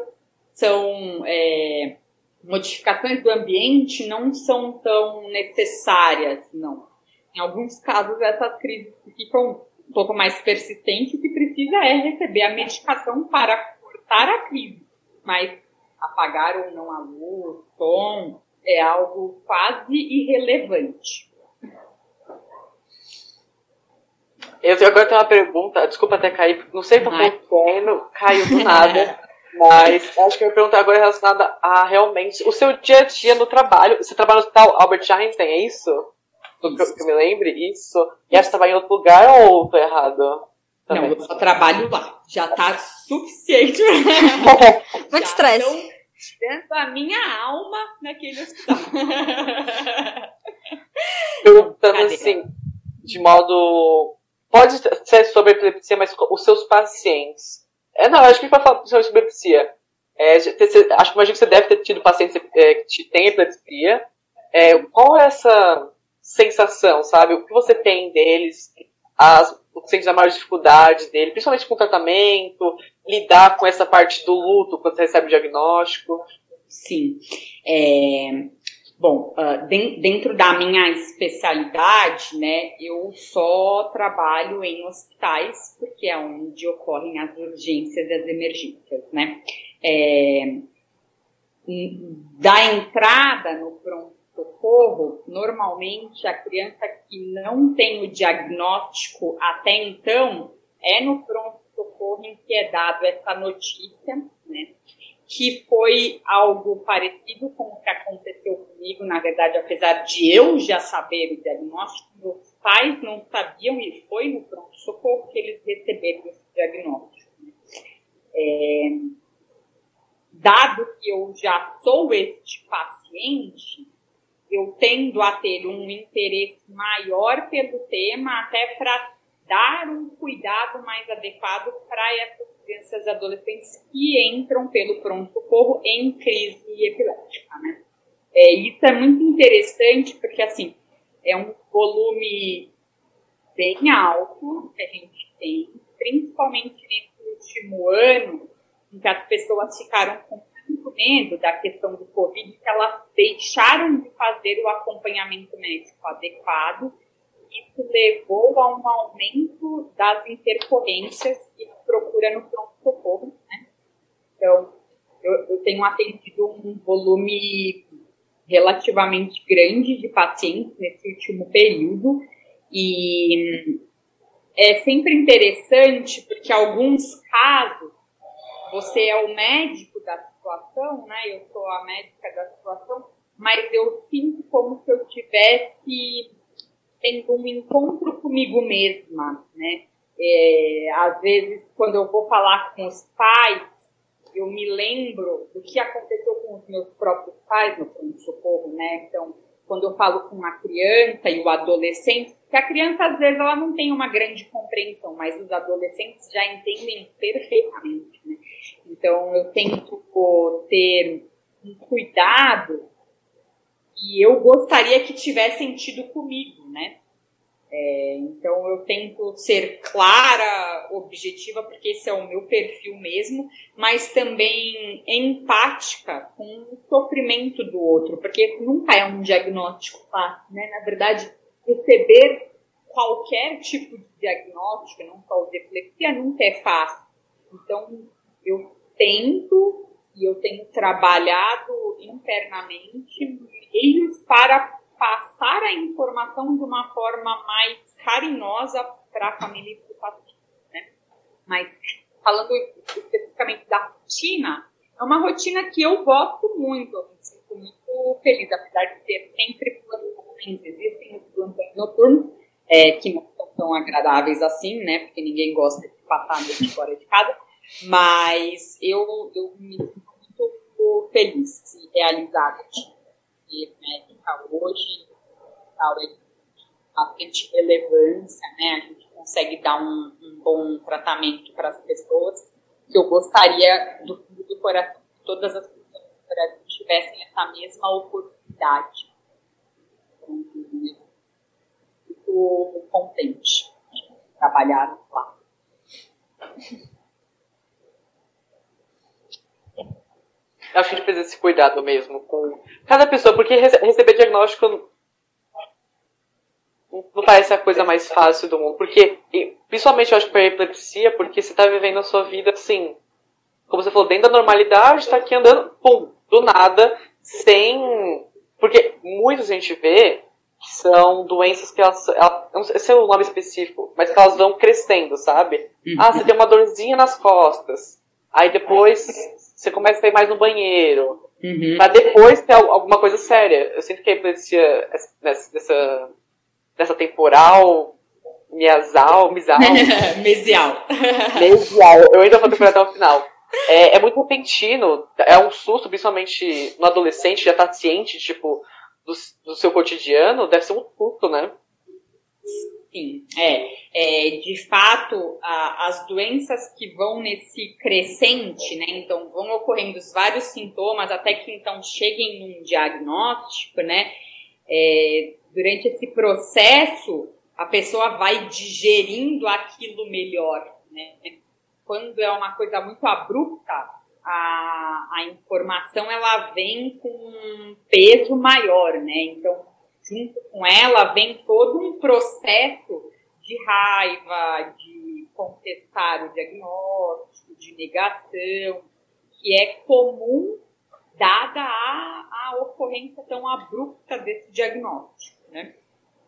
são. É, modificações do ambiente não são tão necessárias, não. Em alguns casos, essas crises ficam um pouco mais persistentes, o que precisa é receber a medicação para cortar a crise mas apagar ou não a luz, som, é algo quase irrelevante. Eu agora tenho uma pergunta, desculpa até cair, não sei o que eu caiu do nada. Mas <laughs> acho que eu ia perguntar agora relacionada a realmente o seu dia a dia no trabalho. Você trabalha no hospital Albert Einstein, é isso? Que, eu, que eu me lembre? Isso. E acho que estava em outro lugar ou tô errado? Também. Não, eu só trabalho lá. Já tá suficiente. <laughs> Muito estresse. Dentro da minha alma naquele hospital. <laughs> Perguntando assim, de modo. Pode ser sobre epilepsia, mas os seus pacientes. É, não, acho que para falar sobre epilepsia. É, acho que imagino que você deve ter tido pacientes é, que têm epilepsia. É, qual é essa sensação, sabe? O que você tem deles? As, sente a maior dificuldade dele, principalmente com o tratamento, lidar com essa parte do luto quando você recebe o diagnóstico? Sim. É, bom, uh, dentro da minha especialidade, né, eu só trabalho em hospitais, porque é onde ocorrem as urgências e as emergências, né. É, da entrada no pronto socorro, normalmente a criança que não tem o diagnóstico até então é no pronto-socorro em que é dado essa notícia, né? Que foi algo parecido com o que aconteceu comigo, na verdade, apesar de eu já saber o diagnóstico, meus pais não sabiam e foi no pronto-socorro que eles receberam esse diagnóstico. Né? É, dado que eu já sou este paciente, eu tendo a ter um interesse maior pelo tema, até para dar um cuidado mais adequado para essas crianças e adolescentes que entram pelo pronto-socorro em crise epilética, né? É, isso é muito interessante porque, assim, é um volume bem alto que a gente tem, principalmente nesse último ano, em que as pessoas ficaram com medo da questão do Covid, que elas deixaram de fazer o acompanhamento médico adequado. Isso levou a um aumento das intercorrências e procura no pronto-socorro. Né? Então, eu, eu tenho atendido um volume relativamente grande de pacientes nesse último período e é sempre interessante porque alguns casos você é o médico situação, né? Eu sou a médica da situação, mas eu sinto como se eu tivesse tendo um encontro comigo mesma, né? É, às vezes, quando eu vou falar com os pais, eu me lembro do que aconteceu com os meus próprios pais no pronto-socorro, né? Então, quando eu falo com uma criança e o adolescente, que a criança às vezes ela não tem uma grande compreensão, mas os adolescentes já entendem perfeitamente, né? Então, eu tento ter um cuidado que eu gostaria que tivesse sentido comigo, né? É, então eu tento ser clara, objetiva, porque esse é o meu perfil mesmo, mas também empática com o sofrimento do outro, porque nunca é um diagnóstico fácil, né? Na verdade, receber qualquer tipo de diagnóstico, não só o epilepsia, nunca é fácil. Então eu tento e eu tenho trabalhado internamente meios para passar a informação de uma forma mais carinhosa para a família e para o paciente. Né? Mas, falando especificamente da rotina, é uma rotina que eu gosto muito, eu me sinto muito feliz, apesar de ter sempre plantões, existem os plantões noturnos, é, que não são tão agradáveis assim, né? Porque ninguém gosta de passar a noite fora de casa, mas eu, eu me sinto muito feliz e realizada ser médica hoje, tal, é bastante relevância, né? A gente consegue dar um, um bom tratamento para as pessoas. Que eu gostaria do fundo do coração que todas as pessoas do Brasil tivessem essa mesma oportunidade. Fico contente de trabalhar lá. Acho que a gente precisa desse cuidado mesmo com cada pessoa, porque receber diagnóstico não parece a coisa mais fácil do mundo. Porque, principalmente eu acho que para epilepsia, porque você está vivendo a sua vida assim, como você falou, dentro da normalidade, está aqui andando, pum, do nada, sem. Porque muitas a gente vê que são doenças que elas. elas não sei se é o nome específico, mas que elas vão crescendo, sabe? Uhum. Ah, você tem uma dorzinha nas costas. Aí depois você começa a ir mais no banheiro. Uhum. Pra depois ter alguma coisa séria. Eu sinto que a dessa, dessa temporal, miasal, misal. <laughs> mesial. mesial. Eu ainda vou ter até o final. É, é, muito repentino, é um susto, principalmente no adolescente, já tá ciente, tipo, do, do seu cotidiano, deve ser um susto, né? Sim, é, é de fato a, as doenças que vão nesse crescente, né? Então vão ocorrendo vários sintomas até que então cheguem num diagnóstico, né? É, durante esse processo a pessoa vai digerindo aquilo melhor, né? Quando é uma coisa muito abrupta, a, a informação ela vem com um peso maior, né? Então junto com ela vem todo um processo de raiva, de contestar o diagnóstico, de negação, que é comum dada a, a ocorrência tão abrupta desse diagnóstico, né?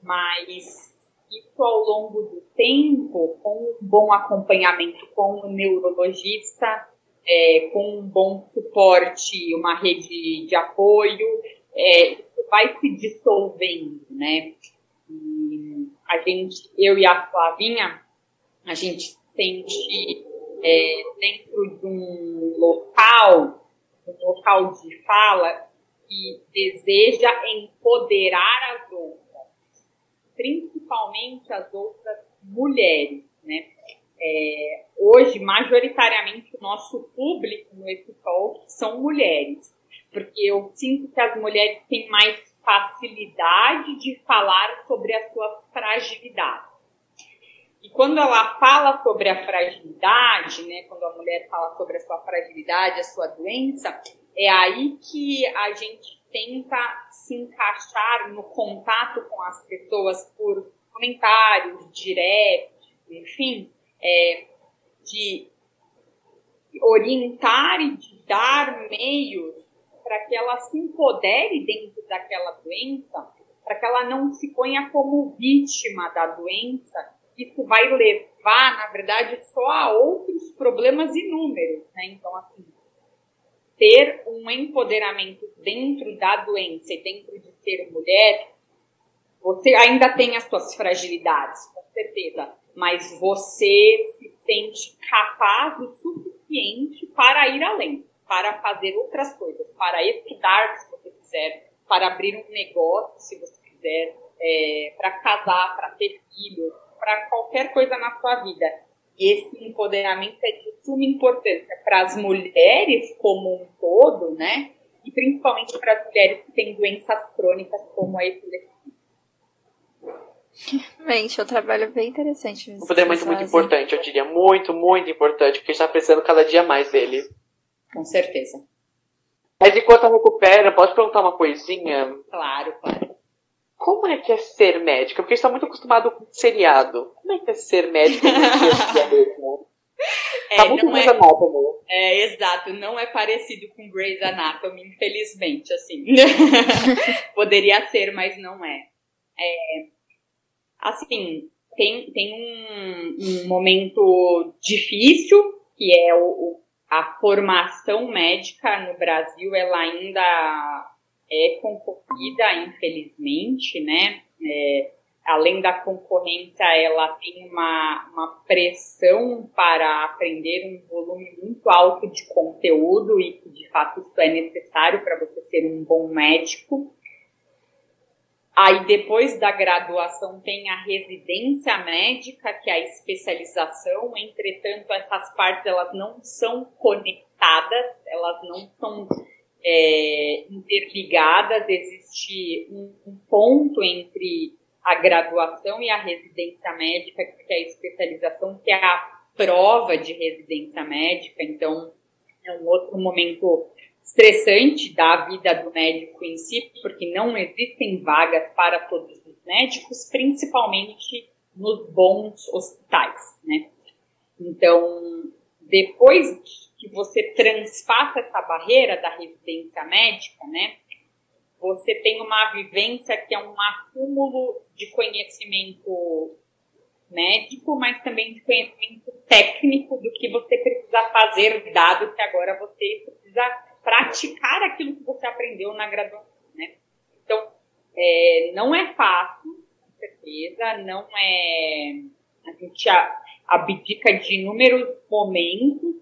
Mas isso ao longo do tempo, com um bom acompanhamento com o neurologista, é, com um bom suporte, uma rede de apoio, é, vai se dissolvendo, né? E a gente, eu e a Flavinha, a gente sente é, dentro de um local, um local de fala que deseja empoderar as outras, principalmente as outras mulheres, né? É, hoje, majoritariamente, o nosso público no Epitalk são mulheres porque eu sinto que as mulheres têm mais facilidade de falar sobre as suas fragilidades. E quando ela fala sobre a fragilidade, né, quando a mulher fala sobre a sua fragilidade, a sua doença, é aí que a gente tenta se encaixar no contato com as pessoas por comentários, diretos, enfim, é, de orientar e de dar meios para que ela se empodere dentro daquela doença, para que ela não se ponha como vítima da doença. Isso vai levar, na verdade, só a outros problemas inúmeros, né? Então, assim, ter um empoderamento dentro da doença e dentro de ser mulher, você ainda tem as suas fragilidades, com certeza, mas você se sente capaz o suficiente para ir além, para fazer outras coisas, para estudar se você quiser, para abrir um negócio se você quiser, é, para casar, para ter filhos, para qualquer coisa na sua vida. E esse empoderamento é de suma importância para as mulheres como um todo, né? E principalmente para as mulheres que têm doenças crônicas como a epilepsia. Realmente, é um trabalho bem interessante. Um empoderamento muito importante, eu diria. Muito, muito importante, porque está precisando cada dia mais dele. Com certeza. Mas enquanto eu recupera, pode perguntar uma coisinha? Claro, claro. Como é que é ser médica? Porque a gente está muito acostumado com seriado. Como é que é ser médica no dia a dia mesmo? <laughs> É, tá muito Grey's é, Anatomy. É, exato. Não é parecido com Grey's Anatomy, infelizmente, assim. <laughs> Poderia ser, mas não é. é assim, tem, tem um, um momento difícil, que é o, o, a formação médica no Brasil, ela ainda é concorrida, infelizmente, né? É, além da concorrência, ela tem uma, uma pressão para aprender um volume muito alto de conteúdo e que, de fato, isso é necessário para você ser um bom médico. Aí, depois da graduação, tem a residência médica, que é a especialização. Entretanto, essas partes elas não são conectadas, elas não são é, interligadas. Existe um, um ponto entre a graduação e a residência médica, que é a especialização, que é a prova de residência médica. Então, é um outro momento estressante da vida do médico em si, porque não existem vagas para todos os médicos, principalmente nos bons hospitais, né? Então, depois que você transpassa essa barreira da residência médica, né? Você tem uma vivência que é um acúmulo de conhecimento médico, mas também de conhecimento técnico do que você precisa fazer, dado que agora você precisa praticar aquilo que você aprendeu na graduação, né? Então, é, não é fácil, com certeza, não é... A gente abdica de inúmeros momentos,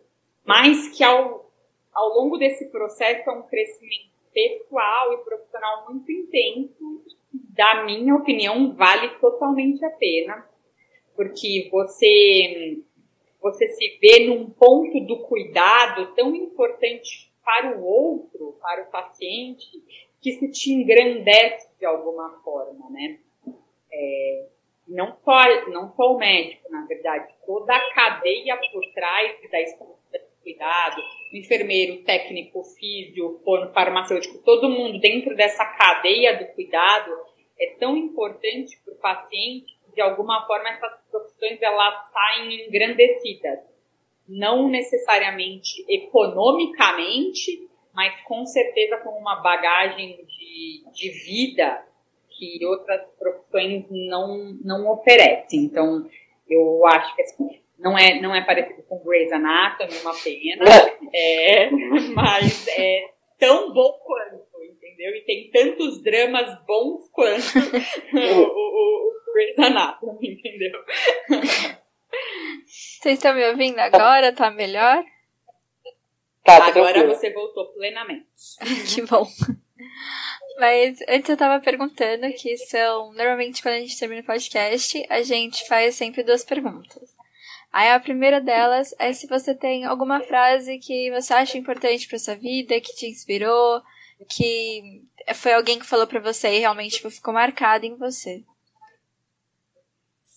mas que ao, ao longo desse processo é um crescimento pessoal e profissional muito intenso, da minha opinião, vale totalmente a pena, porque você você se vê num ponto do cuidado tão importante para o outro, para o paciente, que isso te engrandece de alguma forma, né? É, não só, não só o médico, na verdade, toda a cadeia por trás da estrutura de cuidado, enfermeiro, técnico, físio, farmacêutico, todo mundo dentro dessa cadeia do cuidado é tão importante para o paciente que, de alguma forma, essas profissões elas saem engrandecidas. Não necessariamente economicamente, mas com certeza com uma bagagem de, de vida que outras profissões não, não oferecem. Então, eu acho que assim, não é, não é parecido com Grey's Anatomy, uma pena, é, mas é tão bom quanto, entendeu? E tem tantos dramas bons quanto <laughs> o, o, o Grey's Anatomy, entendeu? Vocês estão me ouvindo agora? Tá melhor? Tá, agora você voltou plenamente. <laughs> que bom. Mas antes eu tava perguntando que são. Normalmente, quando a gente termina o podcast, a gente faz sempre duas perguntas. Aí a primeira delas é se você tem alguma frase que você acha importante para sua vida, que te inspirou, que foi alguém que falou para você e realmente tipo, ficou marcado em você.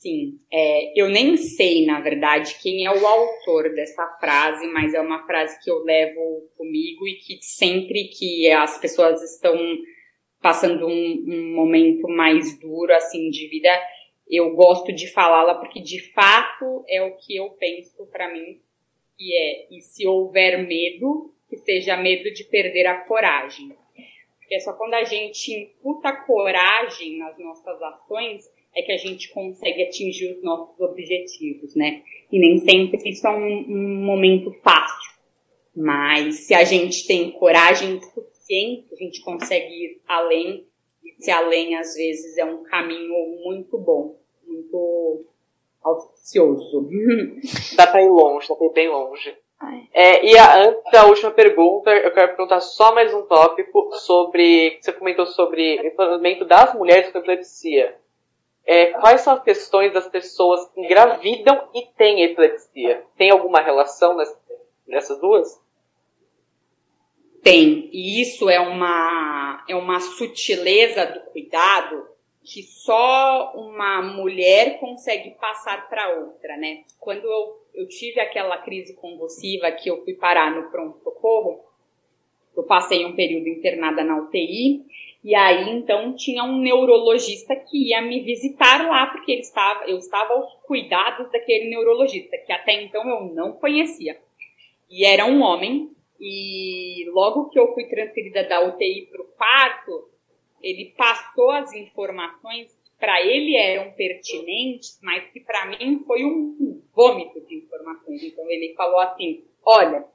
Sim, é, eu nem sei, na verdade, quem é o autor dessa frase, mas é uma frase que eu levo comigo e que sempre que as pessoas estão passando um, um momento mais duro, assim, de vida, eu gosto de falá-la porque, de fato, é o que eu penso para mim, que é, e se houver medo, que seja medo de perder a coragem. Porque é só quando a gente imputa coragem nas nossas ações é que a gente consegue atingir os nossos objetivos, né? E nem sempre isso é um, um momento fácil. Mas se a gente tem coragem suficiente, a gente consegue ir além. E se além, às vezes, é um caminho muito bom, muito auspicioso. <laughs> Dá pra ir longe, dá pra ir bem longe. É, e a, antes da última pergunta, eu quero perguntar só mais um tópico sobre. Você comentou sobre o empoderamento das mulheres com epilepsia. É, quais são as questões das pessoas que engravidam e têm epilepsia? Tem alguma relação nessas, duas? Tem. E isso é uma, é uma sutileza do cuidado que só uma mulher consegue passar para outra, né? Quando eu, eu tive aquela crise convulsiva que eu fui parar no pronto-socorro, eu passei um período internada na UTI e aí, então, tinha um neurologista que ia me visitar lá, porque ele estava, eu estava aos cuidados daquele neurologista, que até então eu não conhecia. E era um homem, e logo que eu fui transferida da UTI para o quarto, ele passou as informações que para ele eram pertinentes, mas que para mim foi um vômito de informações. Então ele falou assim: olha,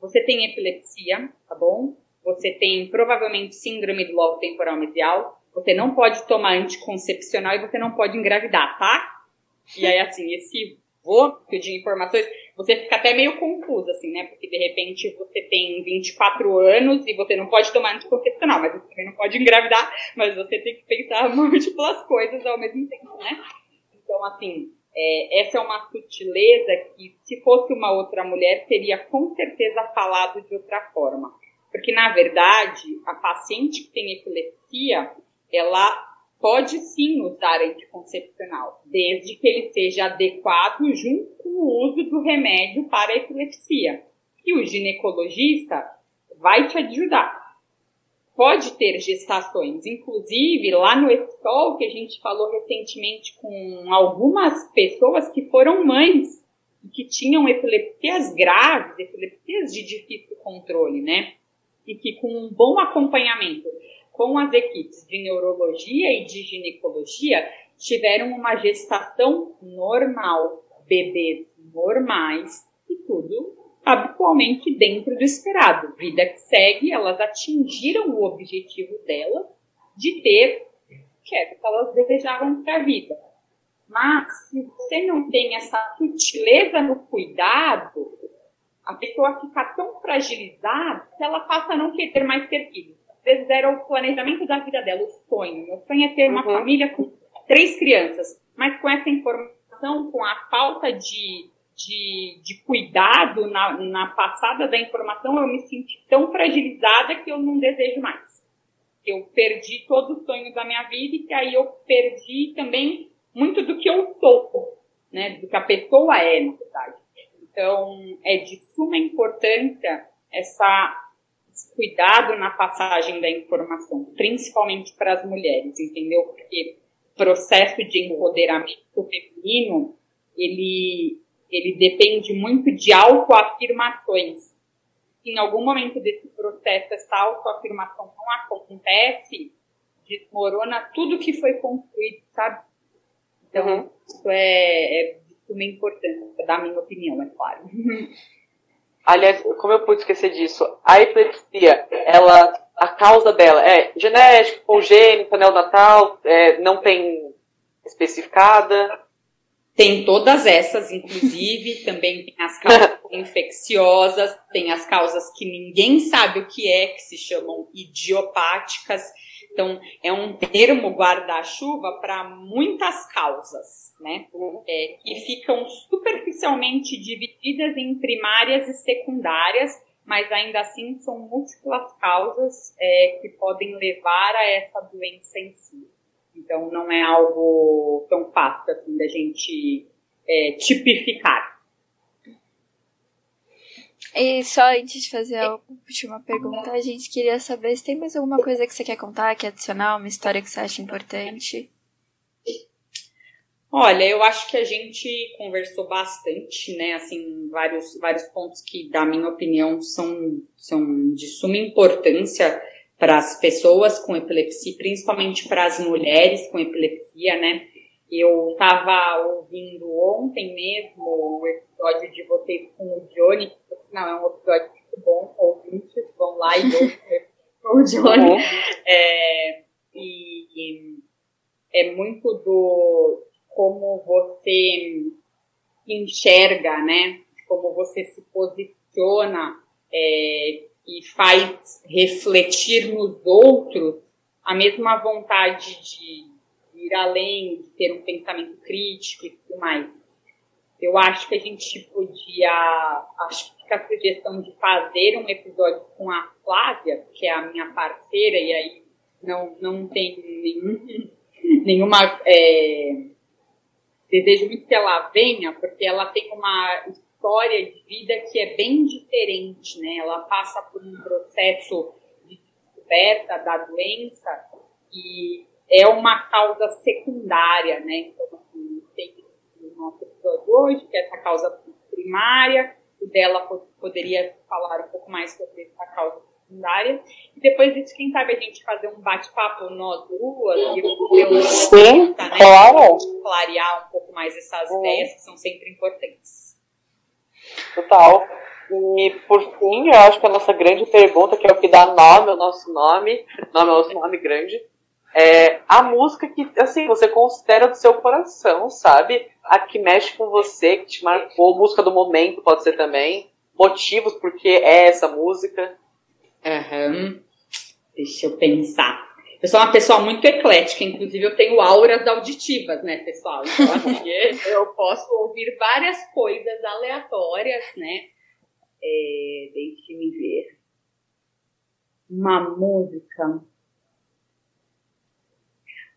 você tem epilepsia, tá bom? Você tem provavelmente síndrome do lobo temporal medial, você não pode tomar anticoncepcional e você não pode engravidar, tá? E aí, assim, esse vômito de informações, você fica até meio confuso, assim, né? Porque de repente você tem 24 anos e você não pode tomar anticoncepcional, mas você também não pode engravidar, mas você tem que pensar <laughs> múltiplas coisas ao mesmo tempo, né? Então, assim, é, essa é uma sutileza que, se fosse uma outra mulher, teria com certeza falado de outra forma. Porque, na verdade, a paciente que tem epilepsia, ela pode sim usar anticoncepcional, desde que ele seja adequado junto com o uso do remédio para a epilepsia. E o ginecologista vai te ajudar. Pode ter gestações, inclusive lá no ESCOL, que a gente falou recentemente com algumas pessoas que foram mães e que tinham epilepsias graves, epilepsias de difícil controle, né? E que com um bom acompanhamento com as equipes de neurologia e de ginecologia tiveram uma gestação normal, bebês normais e tudo habitualmente dentro do esperado. Vida que segue, elas atingiram o objetivo delas de ter o que elas desejavam para a vida. Mas se você não tem essa sutileza no cuidado, a pessoa fica tão fragilizada que ela passa a não querer mais ter filhos. Às vezes era o planejamento da vida dela, o sonho. Meu sonho é ter uma uhum. família com três crianças. Mas com essa informação, com a falta de, de, de cuidado na, na passada da informação, eu me senti tão fragilizada que eu não desejo mais. Eu perdi todo o sonho da minha vida e que aí eu perdi também muito do que eu sou, né? Do que a pessoa é, na verdade. Então, é de suma importância essa, esse cuidado na passagem da informação, principalmente para as mulheres, entendeu? Porque o processo de empoderamento feminino, ele, ele depende muito de autoafirmações. Se em algum momento desse processo essa autoafirmação não acontece, desmorona tudo que foi construído, sabe? Então, uhum. isso é, é suma importância, da minha opinião, é claro. Aliás, como eu pude esquecer disso, a epilepsia, ela, a causa dela é genética, congênita, neonatal, é, não tem especificada? Tem todas essas, inclusive, <laughs> também tem as causas infecciosas, tem as causas que ninguém sabe o que é, que se chamam idiopáticas, então, é um termo guarda-chuva para muitas causas, né? É, que ficam superficialmente divididas em primárias e secundárias, mas ainda assim são múltiplas causas é, que podem levar a essa doença em si. Então não é algo tão fácil assim da gente é, tipificar. E só antes de fazer a última pergunta, a gente queria saber se tem mais alguma coisa que você quer contar, que adicionar, uma história que você acha importante. Olha, eu acho que a gente conversou bastante, né? Assim, vários, vários pontos que, da minha opinião, são, são de suma importância para as pessoas com epilepsia, principalmente para as mulheres com epilepsia, né? Eu estava ouvindo ontem mesmo o episódio de vocês com o Johnny, que não é um episódio muito bom, ouvintes, vão lá e <laughs> com o Johnny. É, e é muito do como você enxerga, né? Como você se posiciona é, e faz refletir nos outros a mesma vontade de ir além, de ter um pensamento crítico e tudo mais. Eu acho que a gente podia, acho que a sugestão de fazer um episódio com a Flávia, que é a minha parceira, e aí não, não tem nenhum, <laughs> nenhuma é, desejo muito que ela venha, porque ela tem uma história de vida que é bem diferente, né? Ela passa por um processo de descoberta da doença e é uma causa secundária, né? Então, assim, tem o nosso episódio hoje, que é essa causa primária, o dela poderia falar um pouco mais sobre essa causa secundária. E depois disso, quem sabe a gente fazer um bate-papo nós duas, e eu, Sim, né? claro. clarear um pouco mais essas uhum. ideias que são sempre importantes. Total. E por fim, eu acho que a nossa grande pergunta, que é o que dá nome ao nosso nome, nome ao nosso nome grande, é a música que, assim, você considera do seu coração, sabe? A que mexe com você, que te marcou, música do momento pode ser também, motivos porque é essa música. Uhum. Deixa eu pensar. Eu sou uma pessoa muito eclética, inclusive eu tenho auras auditivas, né, pessoal? Então, <laughs> assim, eu posso ouvir várias coisas aleatórias, né? É, Deixe-me ver. Uma música.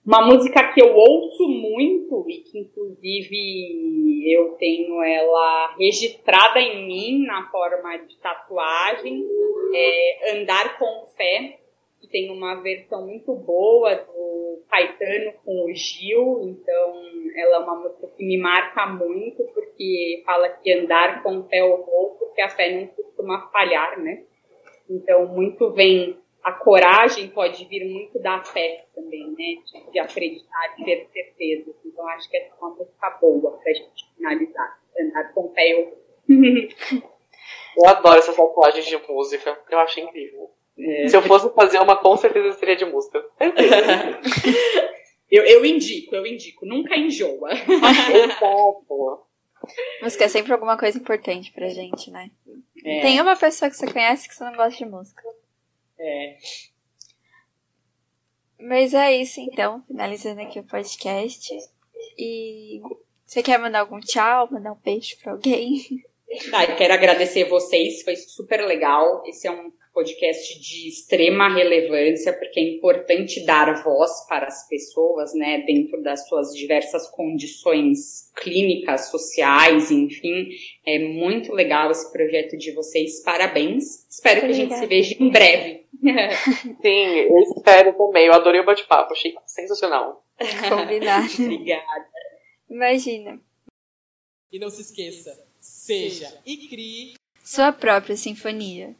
Uma música que eu ouço muito e que, inclusive, eu tenho ela registrada em mim na forma de tatuagem, é Andar com Fé, que tem uma versão muito boa do Caetano com o Gil, então ela é uma música que me marca muito, porque fala que andar com fé eu vou, porque a fé não costuma falhar, né? Então, muito vem a coragem pode vir muito da fé também, né? De, de acreditar, de ter certeza. Então acho que essa é uma música boa pra gente finalizar. Andar com fé eu. <laughs> eu adoro essas tatuagens de música. Eu acho incrível. É. Se eu fosse fazer uma, com certeza seria de música. <laughs> eu, eu indico, eu indico. Nunca enjoa. Exato. Música é sempre alguma coisa importante pra gente, né? É. Tem uma pessoa que você conhece que você não gosta de música. É. Mas é isso então, finalizando aqui o podcast. E você quer mandar algum tchau, mandar um beijo pra alguém? Ah, quero agradecer vocês, foi super legal. Esse é um podcast de extrema relevância, porque é importante dar voz para as pessoas, né, dentro das suas diversas condições clínicas, sociais, enfim. É muito legal esse projeto de vocês. Parabéns. Espero que a gente se veja em breve. <laughs> Sim, eu espero também. Eu adorei o bate-papo, achei sensacional. <laughs> Combinado. Obrigada. Imagina. E não se esqueça, seja e crie sua própria sinfonia.